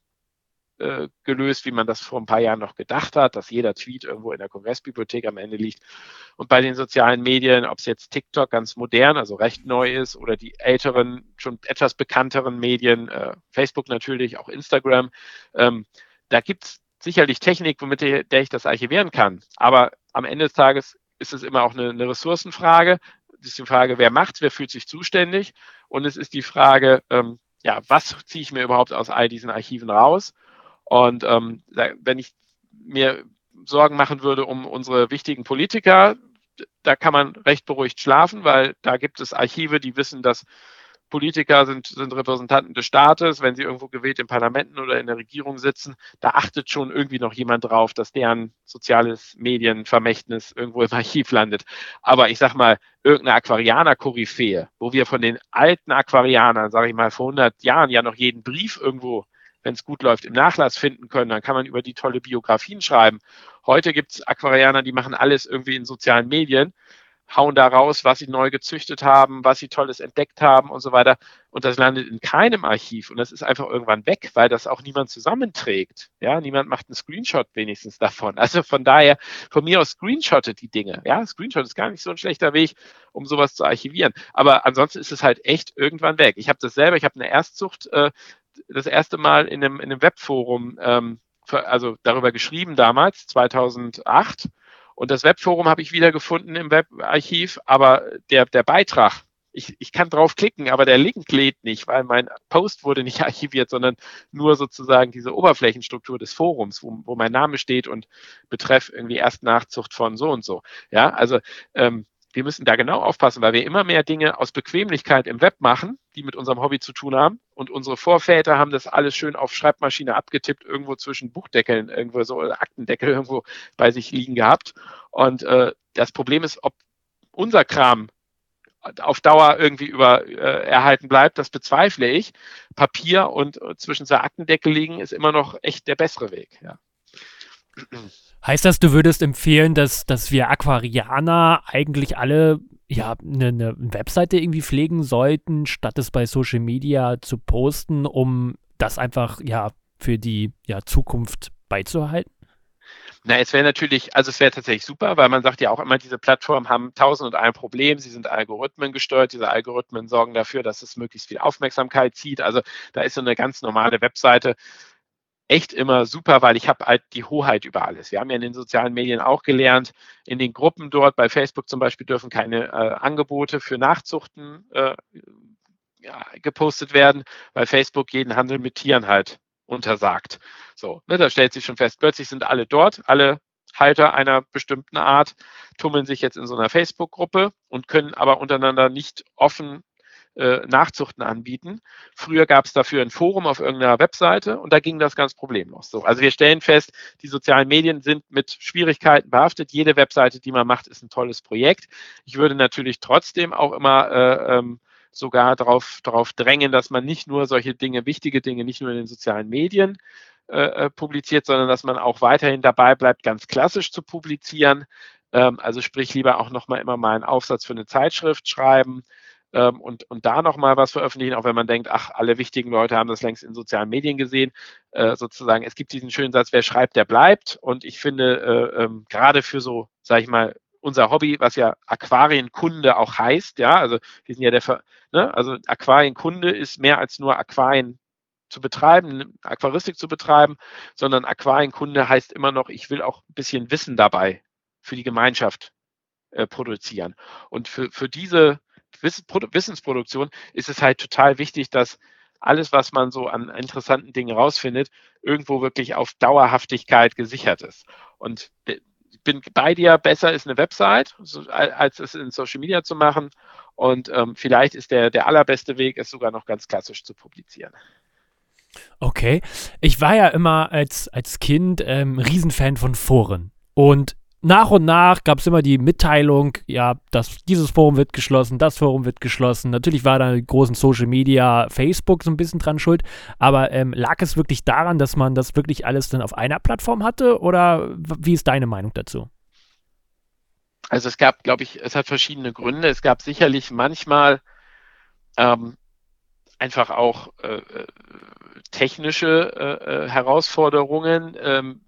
äh, gelöst, wie man das vor ein paar Jahren noch gedacht hat, dass jeder Tweet irgendwo in der Kongressbibliothek am Ende liegt. Und bei den sozialen Medien, ob es jetzt TikTok ganz modern, also recht neu ist, oder die älteren, schon etwas bekannteren Medien, äh, Facebook natürlich, auch Instagram, ähm, da gibt es sicherlich Technik, womit der, der ich das archivieren kann. Aber am Ende des Tages ist es immer auch eine, eine Ressourcenfrage. Es ist die Frage, wer macht, wer fühlt sich zuständig? Und es ist die Frage, ähm, ja, was ziehe ich mir überhaupt aus all diesen Archiven raus? Und ähm, wenn ich mir Sorgen machen würde um unsere wichtigen Politiker, da kann man recht beruhigt schlafen, weil da gibt es Archive, die wissen, dass Politiker sind, sind Repräsentanten des Staates, wenn sie irgendwo gewählt in Parlamenten oder in der Regierung sitzen, da achtet schon irgendwie noch jemand drauf, dass deren soziales Medienvermächtnis irgendwo im Archiv landet. Aber ich sag mal, irgendeine Aquarianer-Koryphäe, wo wir von den alten Aquarianern, sage ich mal, vor 100 Jahren ja noch jeden Brief irgendwo wenn es gut läuft, im Nachlass finden können. Dann kann man über die tolle Biografien schreiben. Heute gibt es Aquarianer, die machen alles irgendwie in sozialen Medien, hauen da raus, was sie neu gezüchtet haben, was sie Tolles entdeckt haben und so weiter. Und das landet in keinem Archiv und das ist einfach irgendwann weg, weil das auch niemand zusammenträgt. Ja, niemand macht einen Screenshot wenigstens davon. Also von daher, von mir aus screenshottet die Dinge. Ja, Screenshot ist gar nicht so ein schlechter Weg, um sowas zu archivieren. Aber ansonsten ist es halt echt irgendwann weg. Ich habe das selber, ich habe eine Erstzucht äh, das erste Mal in einem, in einem Webforum, ähm, für, also darüber geschrieben damals, 2008. Und das Webforum habe ich wieder gefunden im Webarchiv, aber der, der Beitrag, ich, ich kann draufklicken, aber der Link lädt nicht, weil mein Post wurde nicht archiviert, sondern nur sozusagen diese Oberflächenstruktur des Forums, wo, wo mein Name steht und betreff irgendwie Erstnachzucht von so und so. Ja, also ähm, wir müssen da genau aufpassen, weil wir immer mehr Dinge aus Bequemlichkeit im Web machen, die mit unserem Hobby zu tun haben. Und unsere Vorväter haben das alles schön auf Schreibmaschine abgetippt, irgendwo zwischen Buchdeckeln, irgendwo so Aktendeckel irgendwo bei sich liegen gehabt. Und äh, das Problem ist, ob unser Kram auf Dauer irgendwie über äh, erhalten bleibt, das bezweifle ich. Papier und äh, zwischen zwei Aktendeckel liegen ist immer noch echt der bessere Weg. Ja. Heißt das, du würdest empfehlen, dass, dass wir Aquarianer eigentlich alle ja, eine, eine Webseite irgendwie pflegen sollten, statt es bei Social Media zu posten, um das einfach ja für die ja, Zukunft beizuhalten? Na, es wäre natürlich, also es wäre tatsächlich super, weil man sagt ja auch immer, diese Plattformen haben tausend und ein Problem. Sie sind Algorithmen gesteuert. Diese Algorithmen sorgen dafür, dass es möglichst viel Aufmerksamkeit zieht. Also da ist so eine ganz normale Webseite echt immer super, weil ich habe halt die Hoheit über alles. Wir haben ja in den sozialen Medien auch gelernt, in den Gruppen dort, bei Facebook zum Beispiel, dürfen keine äh, Angebote für Nachzuchten äh, ja, gepostet werden, weil Facebook jeden Handel mit Tieren halt untersagt. So, ne, da stellt sich schon fest, plötzlich sind alle dort, alle Halter einer bestimmten Art tummeln sich jetzt in so einer Facebook-Gruppe und können aber untereinander nicht offen äh, Nachzuchten anbieten. Früher gab es dafür ein Forum auf irgendeiner Webseite und da ging das ganz problemlos. So, also wir stellen fest, die sozialen Medien sind mit Schwierigkeiten behaftet. Jede Webseite, die man macht, ist ein tolles Projekt. Ich würde natürlich trotzdem auch immer äh, ähm, sogar darauf, darauf drängen, dass man nicht nur solche Dinge, wichtige Dinge, nicht nur in den sozialen Medien äh, äh, publiziert, sondern dass man auch weiterhin dabei bleibt, ganz klassisch zu publizieren. Ähm, also sprich lieber auch nochmal immer mal einen Aufsatz für eine Zeitschrift schreiben ähm, und, und da nochmal was veröffentlichen, auch wenn man denkt, ach, alle wichtigen Leute haben das längst in sozialen Medien gesehen. Äh, sozusagen, es gibt diesen schönen Satz, wer schreibt, der bleibt. Und ich finde, äh, ähm, gerade für so, sag ich mal, unser Hobby, was ja Aquarienkunde auch heißt, ja, also wir sind ja der, Ver ne, also Aquarienkunde ist mehr als nur Aquarien zu betreiben, Aquaristik zu betreiben, sondern Aquarienkunde heißt immer noch, ich will auch ein bisschen Wissen dabei für die Gemeinschaft äh, produzieren. Und für, für diese Wissensproduktion ist es halt total wichtig, dass alles, was man so an interessanten Dingen rausfindet, irgendwo wirklich auf Dauerhaftigkeit gesichert ist. Und ich bin bei dir, besser ist eine Website, als es in Social Media zu machen. Und ähm, vielleicht ist der, der allerbeste Weg, es sogar noch ganz klassisch zu publizieren. Okay. Ich war ja immer als, als Kind ähm, Riesenfan von Foren. Und nach und nach gab es immer die Mitteilung, ja, dass dieses Forum wird geschlossen, das Forum wird geschlossen. Natürlich war da großen Social Media, Facebook so ein bisschen dran schuld, aber ähm, lag es wirklich daran, dass man das wirklich alles dann auf einer Plattform hatte oder wie ist deine Meinung dazu? Also es gab, glaube ich, es hat verschiedene Gründe. Es gab sicherlich manchmal ähm, einfach auch äh, äh technische äh, äh, Herausforderungen ähm,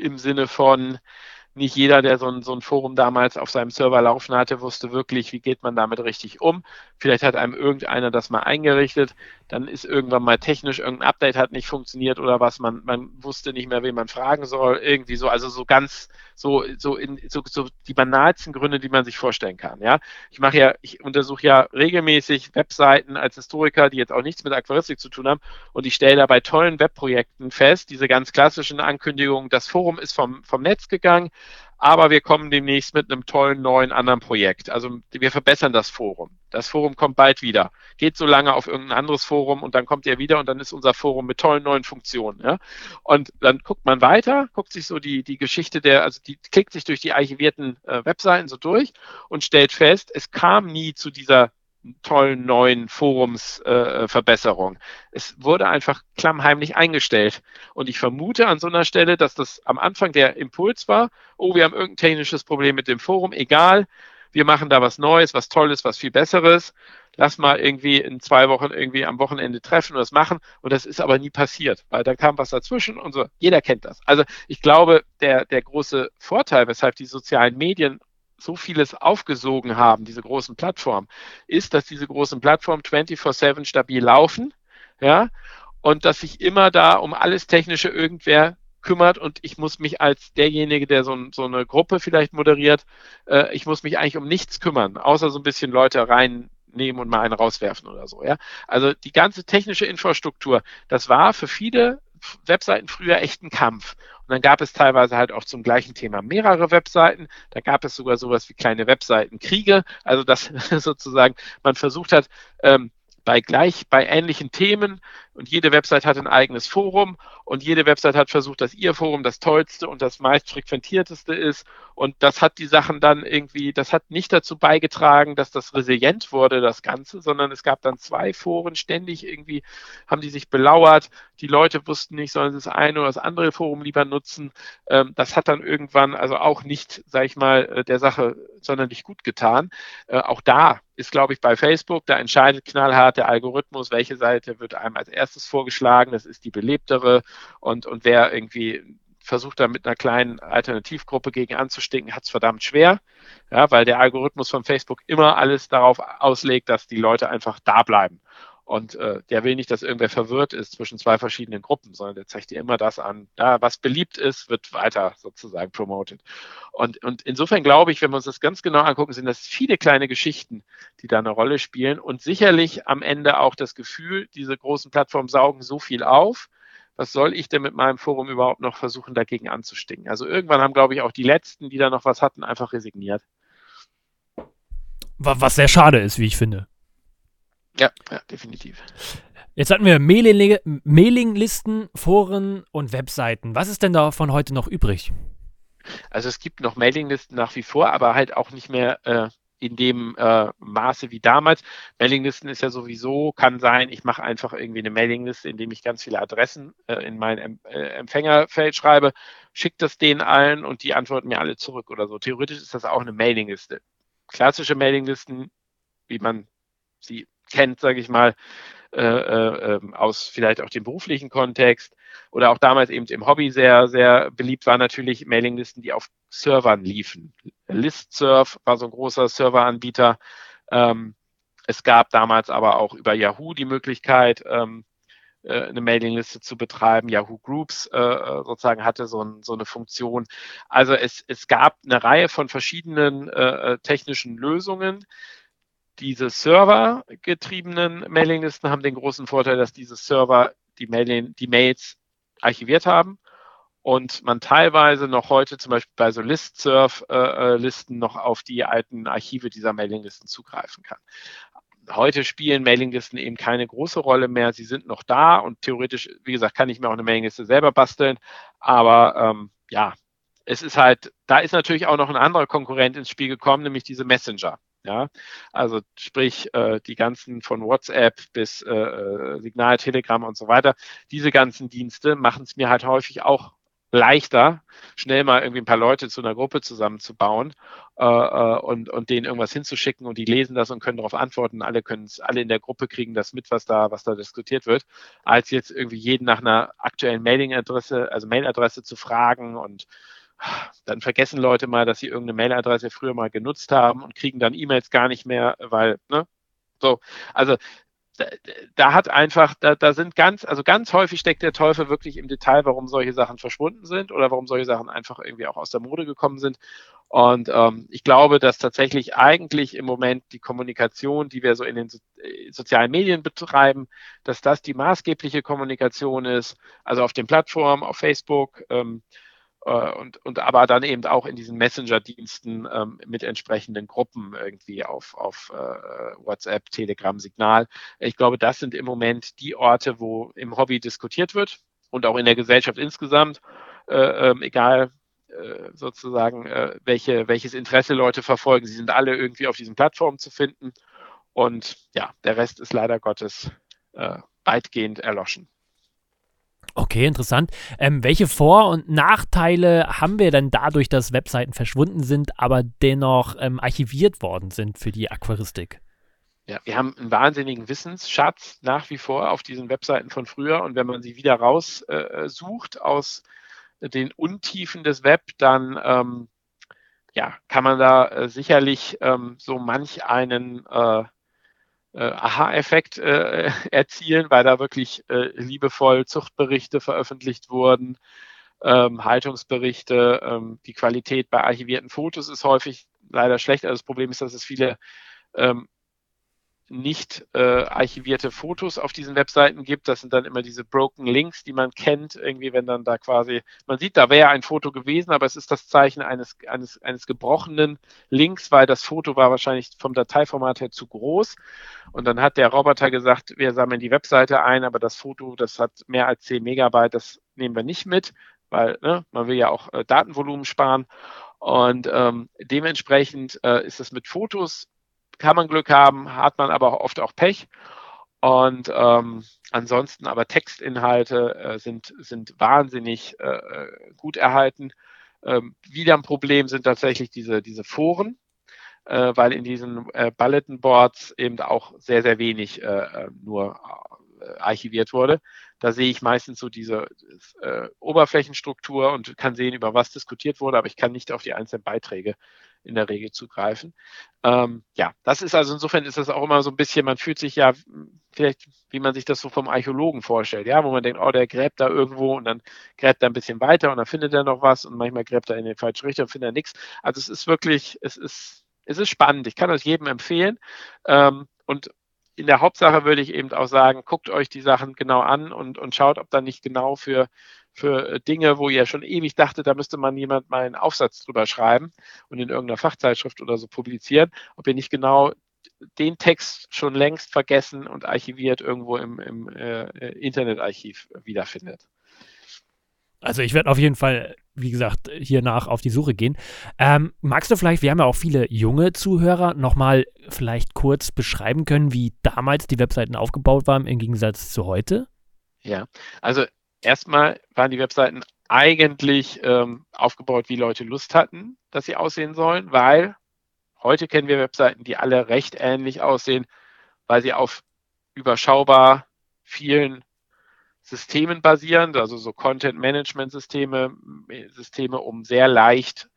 im Sinne von nicht jeder, der so ein, so ein Forum damals auf seinem Server laufen hatte, wusste wirklich, wie geht man damit richtig um. Vielleicht hat einem irgendeiner das mal eingerichtet, dann ist irgendwann mal technisch irgendein Update hat nicht funktioniert oder was, man, man wusste nicht mehr, wen man fragen soll, irgendwie so, also so ganz, so, so, in, so, so die banalsten Gründe, die man sich vorstellen kann, ja. Ich mache ja, ich untersuche ja regelmäßig Webseiten als Historiker, die jetzt auch nichts mit Aquaristik zu tun haben und ich stelle da bei tollen Webprojekten fest, diese ganz klassischen Ankündigungen, das Forum ist vom, vom Netz gegangen, aber wir kommen demnächst mit einem tollen neuen anderen Projekt. Also wir verbessern das Forum. Das Forum kommt bald wieder. Geht so lange auf irgendein anderes Forum und dann kommt ihr wieder und dann ist unser Forum mit tollen neuen Funktionen. Ja? Und dann guckt man weiter, guckt sich so die, die Geschichte der, also die klickt sich durch die archivierten äh, Webseiten so durch und stellt fest, es kam nie zu dieser tollen neuen Forumsverbesserung. Äh, es wurde einfach klammheimlich eingestellt. Und ich vermute an so einer Stelle, dass das am Anfang der Impuls war, oh, wir haben irgendein technisches Problem mit dem Forum, egal, wir machen da was Neues, was Tolles, was viel Besseres. Lass mal irgendwie in zwei Wochen irgendwie am Wochenende treffen und das machen. Und das ist aber nie passiert, weil da kam was dazwischen und so. Jeder kennt das. Also ich glaube, der, der große Vorteil, weshalb die sozialen Medien so vieles aufgesogen haben, diese großen Plattformen, ist, dass diese großen Plattformen 24-7 stabil laufen, ja, und dass sich immer da um alles Technische irgendwer kümmert und ich muss mich als derjenige, der so, so eine Gruppe vielleicht moderiert, äh, ich muss mich eigentlich um nichts kümmern, außer so ein bisschen Leute reinnehmen und mal einen rauswerfen oder so, ja. Also die ganze technische Infrastruktur, das war für viele Webseiten früher echt ein Kampf. Und dann gab es teilweise halt auch zum gleichen Thema mehrere Webseiten. Da gab es sogar sowas wie kleine Webseitenkriege. Also dass sozusagen man versucht hat, ähm, bei gleich, bei ähnlichen Themen und jede Website hat ein eigenes Forum und jede Website hat versucht, dass ihr Forum das tollste und das meist frequentierteste ist. Und das hat die Sachen dann irgendwie, das hat nicht dazu beigetragen, dass das resilient wurde, das Ganze, sondern es gab dann zwei Foren, ständig irgendwie haben die sich belauert. Die Leute wussten nicht, sollen sie das eine oder das andere Forum lieber nutzen. Ähm, das hat dann irgendwann also auch nicht, sag ich mal, äh, der Sache sonderlich gut getan. Äh, auch da ist, glaube ich, bei Facebook, da entscheidet knallhart der Algorithmus, welche Seite wird einem als erstes vorgeschlagen, das ist die belebtere und, und wer irgendwie versucht da mit einer kleinen Alternativgruppe gegen anzustecken, hat es verdammt schwer, ja, weil der Algorithmus von Facebook immer alles darauf auslegt, dass die Leute einfach da bleiben. Und äh, der will nicht, dass irgendwer verwirrt ist zwischen zwei verschiedenen Gruppen, sondern der zeigt dir immer das an, ja, was beliebt ist, wird weiter sozusagen promoted. Und, und insofern glaube ich, wenn wir uns das ganz genau angucken, sind das viele kleine Geschichten, die da eine Rolle spielen und sicherlich am Ende auch das Gefühl, diese großen Plattformen saugen so viel auf, was soll ich denn mit meinem Forum überhaupt noch versuchen, dagegen anzustinken? Also irgendwann haben, glaube ich, auch die Letzten, die da noch was hatten, einfach resigniert. Was sehr schade ist, wie ich finde. Ja, ja definitiv. Jetzt hatten wir Mailinglisten, Foren und Webseiten. Was ist denn davon heute noch übrig? Also es gibt noch Mailinglisten nach wie vor, aber halt auch nicht mehr äh, in dem äh, Maße wie damals. Mailinglisten ist ja sowieso, kann sein, ich mache einfach irgendwie eine Mailingliste, indem ich ganz viele Adressen äh, in mein em äh, Empfängerfeld schreibe, schicke das denen allen und die antworten mir alle zurück oder so. Theoretisch ist das auch eine Mailingliste. Klassische Mailinglisten, wie man sie kennt, sage ich mal, äh, äh, ähm, aus vielleicht auch dem beruflichen Kontext oder auch damals eben im Hobby sehr, sehr beliebt waren natürlich Mailinglisten, die auf Servern liefen. Listserv war so ein großer Serveranbieter. Ähm, es gab damals aber auch über Yahoo die Möglichkeit, ähm, äh, eine Mailingliste zu betreiben. Yahoo Groups äh, äh, sozusagen hatte so, ein, so, eine Funktion. Also es, es gab eine Reihe von verschiedenen äh, technischen Lösungen, diese servergetriebenen Mailinglisten haben den großen Vorteil, dass diese Server die, Mail die Mails archiviert haben und man teilweise noch heute zum Beispiel bei so Listserv-Listen noch auf die alten Archive dieser Mailinglisten zugreifen kann. Heute spielen Mailinglisten eben keine große Rolle mehr. Sie sind noch da und theoretisch, wie gesagt, kann ich mir auch eine Mailingliste selber basteln. Aber ähm, ja, es ist halt, da ist natürlich auch noch ein anderer Konkurrent ins Spiel gekommen, nämlich diese Messenger. Ja, also sprich äh, die ganzen von WhatsApp bis äh, äh, Signal, Telegram und so weiter. Diese ganzen Dienste machen es mir halt häufig auch leichter, schnell mal irgendwie ein paar Leute zu einer Gruppe zusammenzubauen äh, äh und, und denen irgendwas hinzuschicken und die lesen das und können darauf antworten. Alle können es, alle in der Gruppe kriegen das mit, was da, was da diskutiert wird, als jetzt irgendwie jeden nach einer aktuellen Mailingadresse, also Mailadresse zu fragen und dann vergessen Leute mal, dass sie irgendeine Mailadresse früher mal genutzt haben und kriegen dann E-Mails gar nicht mehr, weil, ne? So, also da, da hat einfach, da, da sind ganz, also ganz häufig steckt der Teufel wirklich im Detail, warum solche Sachen verschwunden sind oder warum solche Sachen einfach irgendwie auch aus der Mode gekommen sind. Und ähm, ich glaube, dass tatsächlich eigentlich im Moment die Kommunikation, die wir so in den so äh, sozialen Medien betreiben, dass das die maßgebliche Kommunikation ist, also auf den Plattformen, auf Facebook, ähm, äh, und, und aber dann eben auch in diesen Messenger-Diensten ähm, mit entsprechenden Gruppen irgendwie auf, auf äh, WhatsApp, Telegram, Signal. Ich glaube, das sind im Moment die Orte, wo im Hobby diskutiert wird und auch in der Gesellschaft insgesamt, äh, ähm, egal äh, sozusagen, äh, welche, welches Interesse Leute verfolgen. Sie sind alle irgendwie auf diesen Plattformen zu finden. Und ja, der Rest ist leider Gottes äh, weitgehend erloschen. Okay, interessant. Ähm, welche Vor- und Nachteile haben wir denn dadurch, dass Webseiten verschwunden sind, aber dennoch ähm, archiviert worden sind für die Aquaristik? Ja, wir haben einen wahnsinnigen Wissensschatz nach wie vor auf diesen Webseiten von früher und wenn man sie wieder raussucht äh, aus den Untiefen des Web, dann ähm, ja, kann man da äh, sicherlich ähm, so manch einen äh, äh, Aha-Effekt äh, erzielen, weil da wirklich äh, liebevoll Zuchtberichte veröffentlicht wurden, ähm, Haltungsberichte. Ähm, die Qualität bei archivierten Fotos ist häufig leider schlecht. Also das Problem ist, dass es viele ähm, nicht äh, archivierte Fotos auf diesen Webseiten gibt. Das sind dann immer diese Broken Links, die man kennt, irgendwie, wenn dann da quasi, man sieht, da wäre ein Foto gewesen, aber es ist das Zeichen eines, eines, eines gebrochenen Links, weil das Foto war wahrscheinlich vom Dateiformat her zu groß. Und dann hat der Roboter gesagt, wir sammeln die Webseite ein, aber das Foto, das hat mehr als 10 Megabyte, das nehmen wir nicht mit, weil ne, man will ja auch äh, Datenvolumen sparen. Und ähm, dementsprechend äh, ist es mit Fotos kann man Glück haben, hat man aber oft auch Pech. Und ähm, ansonsten aber Textinhalte äh, sind, sind wahnsinnig äh, gut erhalten. Ähm, wieder ein Problem sind tatsächlich diese, diese Foren, äh, weil in diesen äh, Bulletin Boards eben auch sehr, sehr wenig äh, äh nur äh, archiviert wurde. Da sehe ich meistens so diese äh, Oberflächenstruktur und kann sehen, über was diskutiert wurde, aber ich kann nicht auf die einzelnen Beiträge in der Regel zugreifen. Ähm, ja, das ist also insofern ist das auch immer so ein bisschen, man fühlt sich ja vielleicht, wie man sich das so vom Archäologen vorstellt, ja, wo man denkt, oh, der gräbt da irgendwo und dann gräbt er ein bisschen weiter und dann findet er noch was und manchmal gräbt er in den falschen Richtung und findet er nichts. Also es ist wirklich, es ist, es ist spannend. Ich kann das jedem empfehlen. Ähm, und in der Hauptsache würde ich eben auch sagen, guckt euch die Sachen genau an und, und schaut, ob da nicht genau für, für Dinge, wo ihr schon ewig dachtet, da müsste man jemand mal einen Aufsatz drüber schreiben und in irgendeiner Fachzeitschrift oder so publizieren, ob ihr nicht genau den Text schon längst vergessen und archiviert irgendwo im, im äh, Internetarchiv wiederfindet. Also ich werde auf jeden Fall, wie gesagt, hier nach auf die Suche gehen. Ähm, magst du vielleicht, wir haben ja auch viele junge Zuhörer, nochmal vielleicht kurz beschreiben können, wie damals die Webseiten aufgebaut waren im Gegensatz zu heute? Ja, also erstmal waren die Webseiten eigentlich ähm, aufgebaut, wie Leute Lust hatten, dass sie aussehen sollen, weil heute kennen wir Webseiten, die alle recht ähnlich aussehen, weil sie auf überschaubar vielen Systemen basieren, also so Content-Management-Systeme, Systeme, um sehr leicht,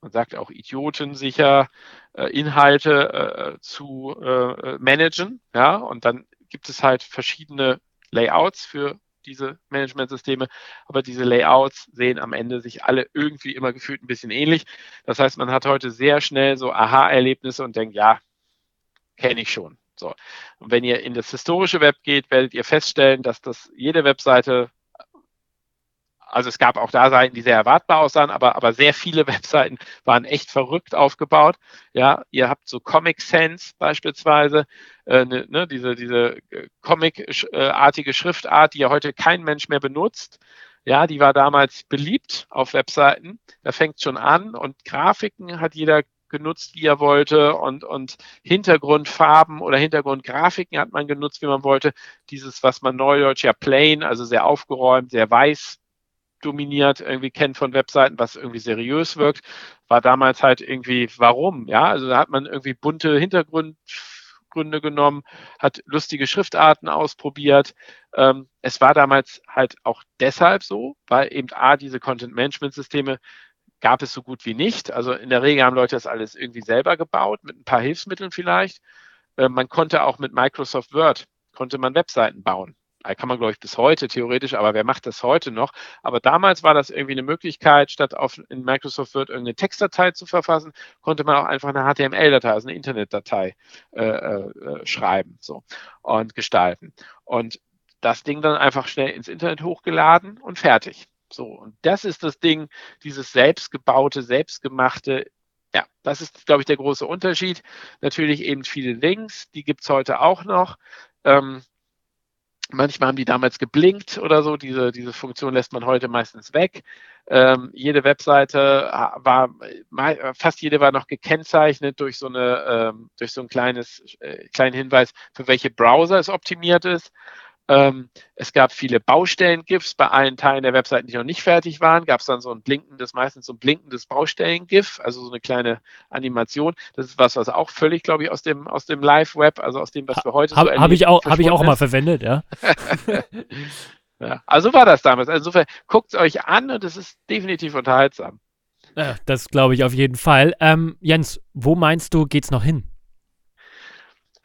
man sagt auch idiotensicher, äh, Inhalte äh, zu äh, managen. Ja, und dann gibt es halt verschiedene Layouts für diese Management-Systeme, aber diese Layouts sehen am Ende sich alle irgendwie immer gefühlt ein bisschen ähnlich. Das heißt, man hat heute sehr schnell so Aha-Erlebnisse und denkt, ja, kenne ich schon. So. Und wenn ihr in das historische Web geht, werdet ihr feststellen, dass das jede Webseite, also es gab auch da Seiten, die sehr erwartbar aussahen, aber, aber sehr viele Webseiten waren echt verrückt aufgebaut. Ja, ihr habt so Comic Sans beispielsweise, äh, ne, ne, diese, diese äh, Comic-artige Schriftart, die ja heute kein Mensch mehr benutzt. Ja, die war damals beliebt auf Webseiten. Da fängt schon an und Grafiken hat jeder genutzt, wie er wollte und, und Hintergrundfarben oder Hintergrundgrafiken hat man genutzt, wie man wollte. Dieses, was man neudeutsch ja plain, also sehr aufgeräumt, sehr weiß dominiert, irgendwie kennt von Webseiten, was irgendwie seriös wirkt, war damals halt irgendwie, warum? Ja, also da hat man irgendwie bunte Hintergrundgründe genommen, hat lustige Schriftarten ausprobiert. Ähm, es war damals halt auch deshalb so, weil eben A, diese Content-Management-Systeme gab es so gut wie nicht. Also in der Regel haben Leute das alles irgendwie selber gebaut, mit ein paar Hilfsmitteln vielleicht. Äh, man konnte auch mit Microsoft Word, konnte man Webseiten bauen. Da kann man, glaube ich, bis heute theoretisch, aber wer macht das heute noch? Aber damals war das irgendwie eine Möglichkeit, statt auf, in Microsoft Word irgendeine Textdatei zu verfassen, konnte man auch einfach eine HTML-Datei, also eine Internetdatei äh, äh, schreiben so, und gestalten. Und das Ding dann einfach schnell ins Internet hochgeladen und fertig. So, und das ist das Ding, dieses selbstgebaute, selbstgemachte. Ja, das ist, glaube ich, der große Unterschied. Natürlich eben viele Links, die gibt es heute auch noch. Ähm, manchmal haben die damals geblinkt oder so. Diese, diese Funktion lässt man heute meistens weg. Ähm, jede Webseite war, fast jede war noch gekennzeichnet durch so eine, ähm, durch so ein kleines, äh, kleinen Hinweis, für welche Browser es optimiert ist. Ähm, es gab viele Baustellen-GIFs bei allen Teilen der Webseiten, die noch nicht fertig waren. Gab es dann so ein blinkendes, meistens so ein blinkendes Baustellen-GIF, also so eine kleine Animation. Das ist was, was auch völlig, glaube ich, aus dem, aus dem Live-Web, also aus dem, was wir heute ha, so Habe ich auch, hab ich auch mal verwendet, ja. ja. Also war das damals. Also insofern guckt es euch an und es ist definitiv unterhaltsam. Ja, das glaube ich auf jeden Fall. Ähm, Jens, wo meinst du, geht es noch hin?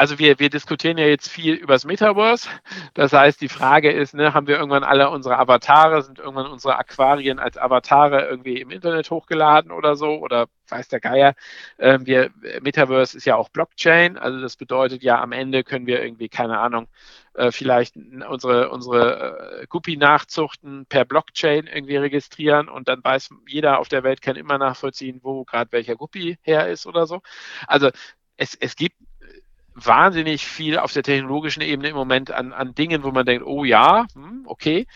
Also wir, wir diskutieren ja jetzt viel über das Metaverse. Das heißt, die Frage ist, ne, haben wir irgendwann alle unsere Avatare, sind irgendwann unsere Aquarien als Avatare irgendwie im Internet hochgeladen oder so? Oder weiß der Geier. Ähm, wir, Metaverse ist ja auch Blockchain, also das bedeutet ja, am Ende können wir irgendwie, keine Ahnung, äh, vielleicht unsere, unsere äh, Guppy-Nachzuchten per Blockchain irgendwie registrieren und dann weiß jeder auf der Welt kann immer nachvollziehen, wo gerade welcher Guppi her ist oder so. Also es, es gibt wahnsinnig viel auf der technologischen Ebene im Moment an, an Dingen, wo man denkt, oh ja, hm, okay.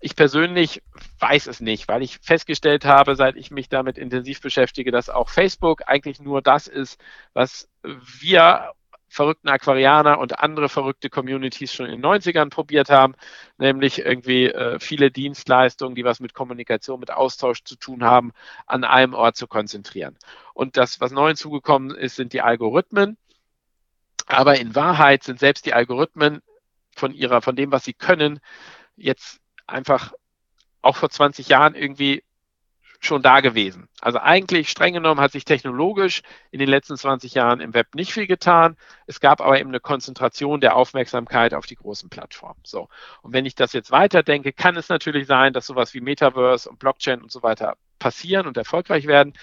Ich persönlich weiß es nicht, weil ich festgestellt habe, seit ich mich damit intensiv beschäftige, dass auch Facebook eigentlich nur das ist, was wir verrückten Aquarianer und andere verrückte Communities schon in den 90ern probiert haben, nämlich irgendwie äh, viele Dienstleistungen, die was mit Kommunikation, mit Austausch zu tun haben, an einem Ort zu konzentrieren. Und das, was neu hinzugekommen ist, sind die Algorithmen. Aber in Wahrheit sind selbst die Algorithmen von ihrer, von dem, was sie können, jetzt einfach auch vor 20 Jahren irgendwie schon da gewesen. Also eigentlich streng genommen hat sich technologisch in den letzten 20 Jahren im Web nicht viel getan. Es gab aber eben eine Konzentration der Aufmerksamkeit auf die großen Plattformen. So. Und wenn ich das jetzt weiterdenke, kann es natürlich sein, dass sowas wie Metaverse und Blockchain und so weiter passieren und erfolgreich werden.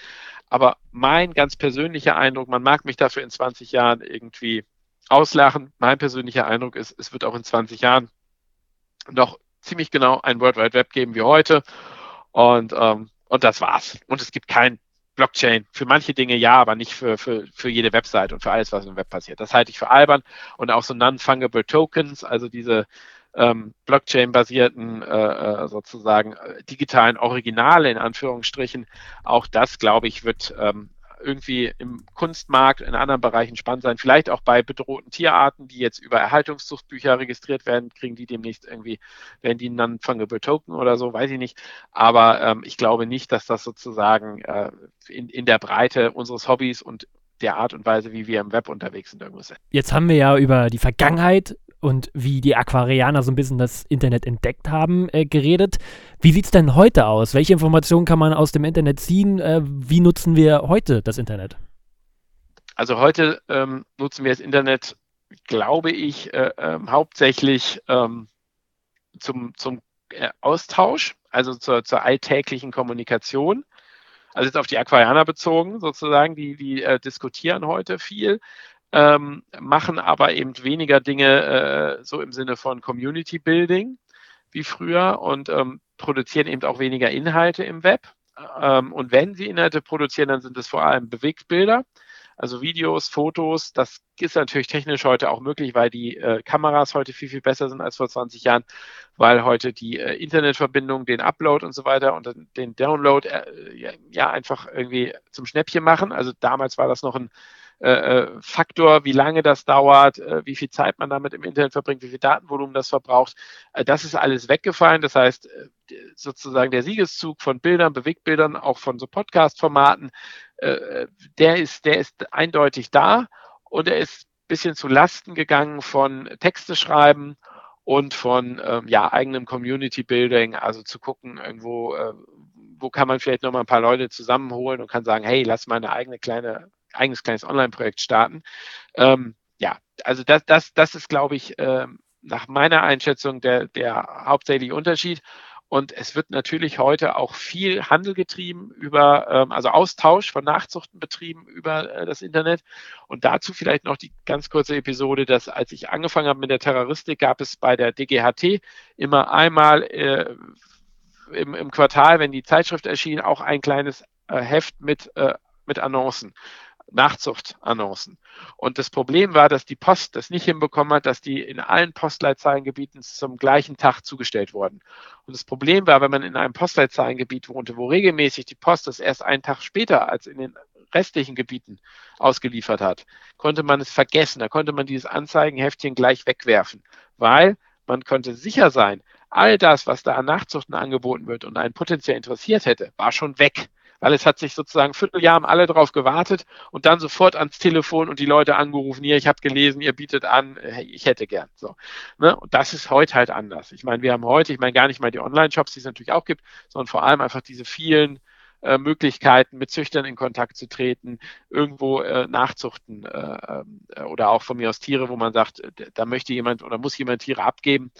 Aber mein ganz persönlicher Eindruck, man mag mich dafür in 20 Jahren irgendwie auslachen. Mein persönlicher Eindruck ist, es wird auch in 20 Jahren noch ziemlich genau ein World Wide Web geben wie heute. Und, ähm, und das war's. Und es gibt kein Blockchain. Für manche Dinge ja, aber nicht für, für, für jede Website und für alles, was im Web passiert. Das halte ich für albern. Und auch so Non-Fungible Tokens, also diese ähm, Blockchain-basierten äh, äh sozusagen äh, digitalen Originale in Anführungsstrichen, auch das, glaube ich, wird ähm, irgendwie im Kunstmarkt, in anderen Bereichen spannend sein. Vielleicht auch bei bedrohten Tierarten, die jetzt über Erhaltungszuchtbücher registriert werden, kriegen die demnächst irgendwie, werden die Non-Fungible Token oder so, weiß ich nicht. Aber ähm, ich glaube nicht, dass das sozusagen äh, in, in der Breite unseres Hobbys und der Art und Weise, wie wir im Web unterwegs sind, irgendwo sind. Jetzt haben wir ja über die Vergangenheit und wie die Aquarianer so ein bisschen das Internet entdeckt haben, äh, geredet. Wie sieht es denn heute aus? Welche Informationen kann man aus dem Internet ziehen? Äh, wie nutzen wir heute das Internet? Also heute ähm, nutzen wir das Internet, glaube ich, äh, ähm, hauptsächlich ähm, zum, zum äh, Austausch, also zur, zur alltäglichen Kommunikation also jetzt auf die Aquarianer bezogen sozusagen, die, die äh, diskutieren heute viel ähm, machen aber eben weniger Dinge äh, so im Sinne von Community Building wie früher und ähm, produzieren eben auch weniger Inhalte im Web. Ähm, und wenn sie Inhalte produzieren, dann sind es vor allem Bewegtbilder, also Videos, Fotos. Das ist natürlich technisch heute auch möglich, weil die äh, Kameras heute viel, viel besser sind als vor 20 Jahren, weil heute die äh, Internetverbindung, den Upload und so weiter und den Download äh, ja einfach irgendwie zum Schnäppchen machen. Also damals war das noch ein äh, äh, Faktor, wie lange das dauert, äh, wie viel Zeit man damit im Internet verbringt, wie viel Datenvolumen das verbraucht. Das ist alles weggefallen. Das heißt, sozusagen der Siegeszug von Bildern, Bewegtbildern, auch von so Podcast-Formaten, äh, der, ist, der ist eindeutig da und er ist ein bisschen zu Lasten gegangen von Texte schreiben und von ähm, ja, eigenem Community Building, also zu gucken, irgendwo, äh, wo kann man vielleicht nochmal ein paar Leute zusammenholen und kann sagen, hey, lass mal eine eigene kleine eigenes kleines Online-Projekt starten. Ähm, ja, also das, das, das ist, glaube ich, äh, nach meiner Einschätzung der, der hauptsächliche Unterschied. Und es wird natürlich heute auch viel Handel getrieben über, ähm, also Austausch von Nachzuchten betrieben über äh, das Internet. Und dazu vielleicht noch die ganz kurze Episode, dass als ich angefangen habe mit der Terroristik, gab es bei der DGHT immer einmal äh, im, im Quartal, wenn die Zeitschrift erschien, auch ein kleines äh, Heft mit, äh, mit Annoncen. Nachzuchtannoncen. Und das Problem war, dass die Post das nicht hinbekommen hat, dass die in allen Postleitzahlengebieten zum gleichen Tag zugestellt wurden. Und das Problem war, wenn man in einem Postleitzahlengebiet wohnte, wo regelmäßig die Post das erst einen Tag später als in den restlichen Gebieten ausgeliefert hat, konnte man es vergessen. Da konnte man dieses Anzeigenheftchen gleich wegwerfen, weil man konnte sicher sein, all das, was da an Nachzuchten angeboten wird und einen potenziell interessiert hätte, war schon weg weil es hat sich sozusagen Vierteljahr haben alle darauf gewartet und dann sofort ans Telefon und die Leute angerufen, hier, ich habe gelesen, ihr bietet an, hey, ich hätte gern. So. Ne? Und das ist heute halt anders. Ich meine, wir haben heute, ich meine gar nicht mal die Online-Shops, die es natürlich auch gibt, sondern vor allem einfach diese vielen äh, Möglichkeiten, mit Züchtern in Kontakt zu treten, irgendwo äh, nachzuchten äh, äh oder auch von mir aus Tiere, wo man sagt, da möchte jemand oder muss jemand Tiere abgeben.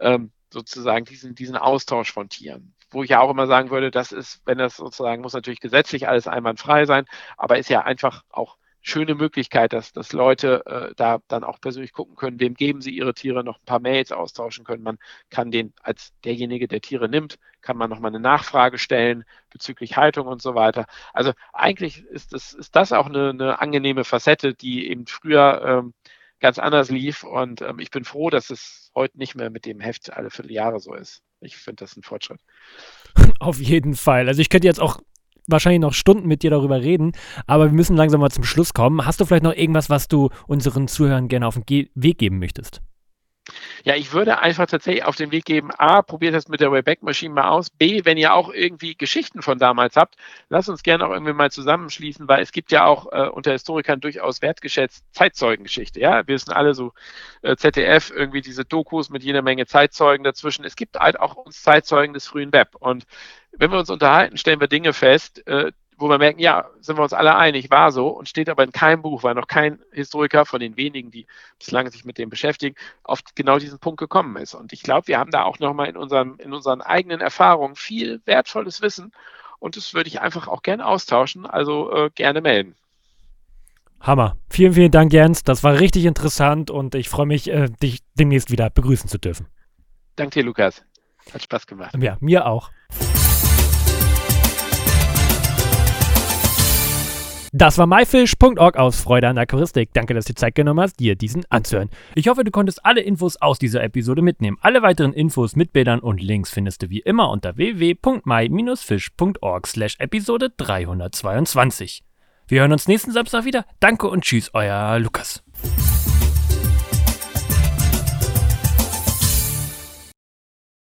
Ähm, sozusagen diesen, diesen Austausch von Tieren. Wo ich ja auch immer sagen würde, das ist, wenn das sozusagen, muss natürlich gesetzlich alles einwandfrei sein, aber ist ja einfach auch schöne Möglichkeit, dass, dass Leute äh, da dann auch persönlich gucken können, wem geben sie ihre Tiere, noch ein paar Mails austauschen können. Man kann den als derjenige, der Tiere nimmt, kann man nochmal eine Nachfrage stellen bezüglich Haltung und so weiter. Also eigentlich ist das, ist das auch eine, eine angenehme Facette, die eben früher ähm, ganz anders lief. Und ähm, ich bin froh, dass es heute nicht mehr mit dem Heft alle Vierteljahre so ist. Ich finde das ein Fortschritt. Auf jeden Fall. Also ich könnte jetzt auch wahrscheinlich noch Stunden mit dir darüber reden, aber wir müssen langsam mal zum Schluss kommen. Hast du vielleicht noch irgendwas, was du unseren Zuhörern gerne auf den Ge Weg geben möchtest? Ja, ich würde einfach tatsächlich auf den Weg geben, A, probiert das mit der Wayback Machine mal aus. B, wenn ihr auch irgendwie Geschichten von damals habt, lasst uns gerne auch irgendwie mal zusammenschließen, weil es gibt ja auch äh, unter Historikern durchaus wertgeschätzt Zeitzeugengeschichte. Ja, wir sind alle so äh, ZDF, irgendwie diese Dokus mit jeder Menge Zeitzeugen dazwischen. Es gibt halt auch uns Zeitzeugen des frühen Web. Und wenn wir uns unterhalten, stellen wir Dinge fest, äh, wo wir merken, ja, sind wir uns alle einig, war so und steht aber in keinem Buch, weil noch kein Historiker von den wenigen, die bislang sich mit dem beschäftigen, auf genau diesen Punkt gekommen ist. Und ich glaube, wir haben da auch nochmal in, unserem, in unseren eigenen Erfahrungen viel wertvolles Wissen und das würde ich einfach auch gerne austauschen, also äh, gerne melden. Hammer. Vielen, vielen Dank, Jens. Das war richtig interessant und ich freue mich, äh, dich demnächst wieder begrüßen zu dürfen. Danke dir, Lukas. Hat Spaß gemacht. Ja, mir auch. Das war myfish.org aus Freude an Aquaristik. Danke, dass du dir Zeit genommen hast, dir diesen anzuhören. Ich hoffe, du konntest alle Infos aus dieser Episode mitnehmen. Alle weiteren Infos mit Bildern und Links findest du wie immer unter www.my-fish.org slash Episode 322. Wir hören uns nächsten Samstag wieder. Danke und tschüss, euer Lukas.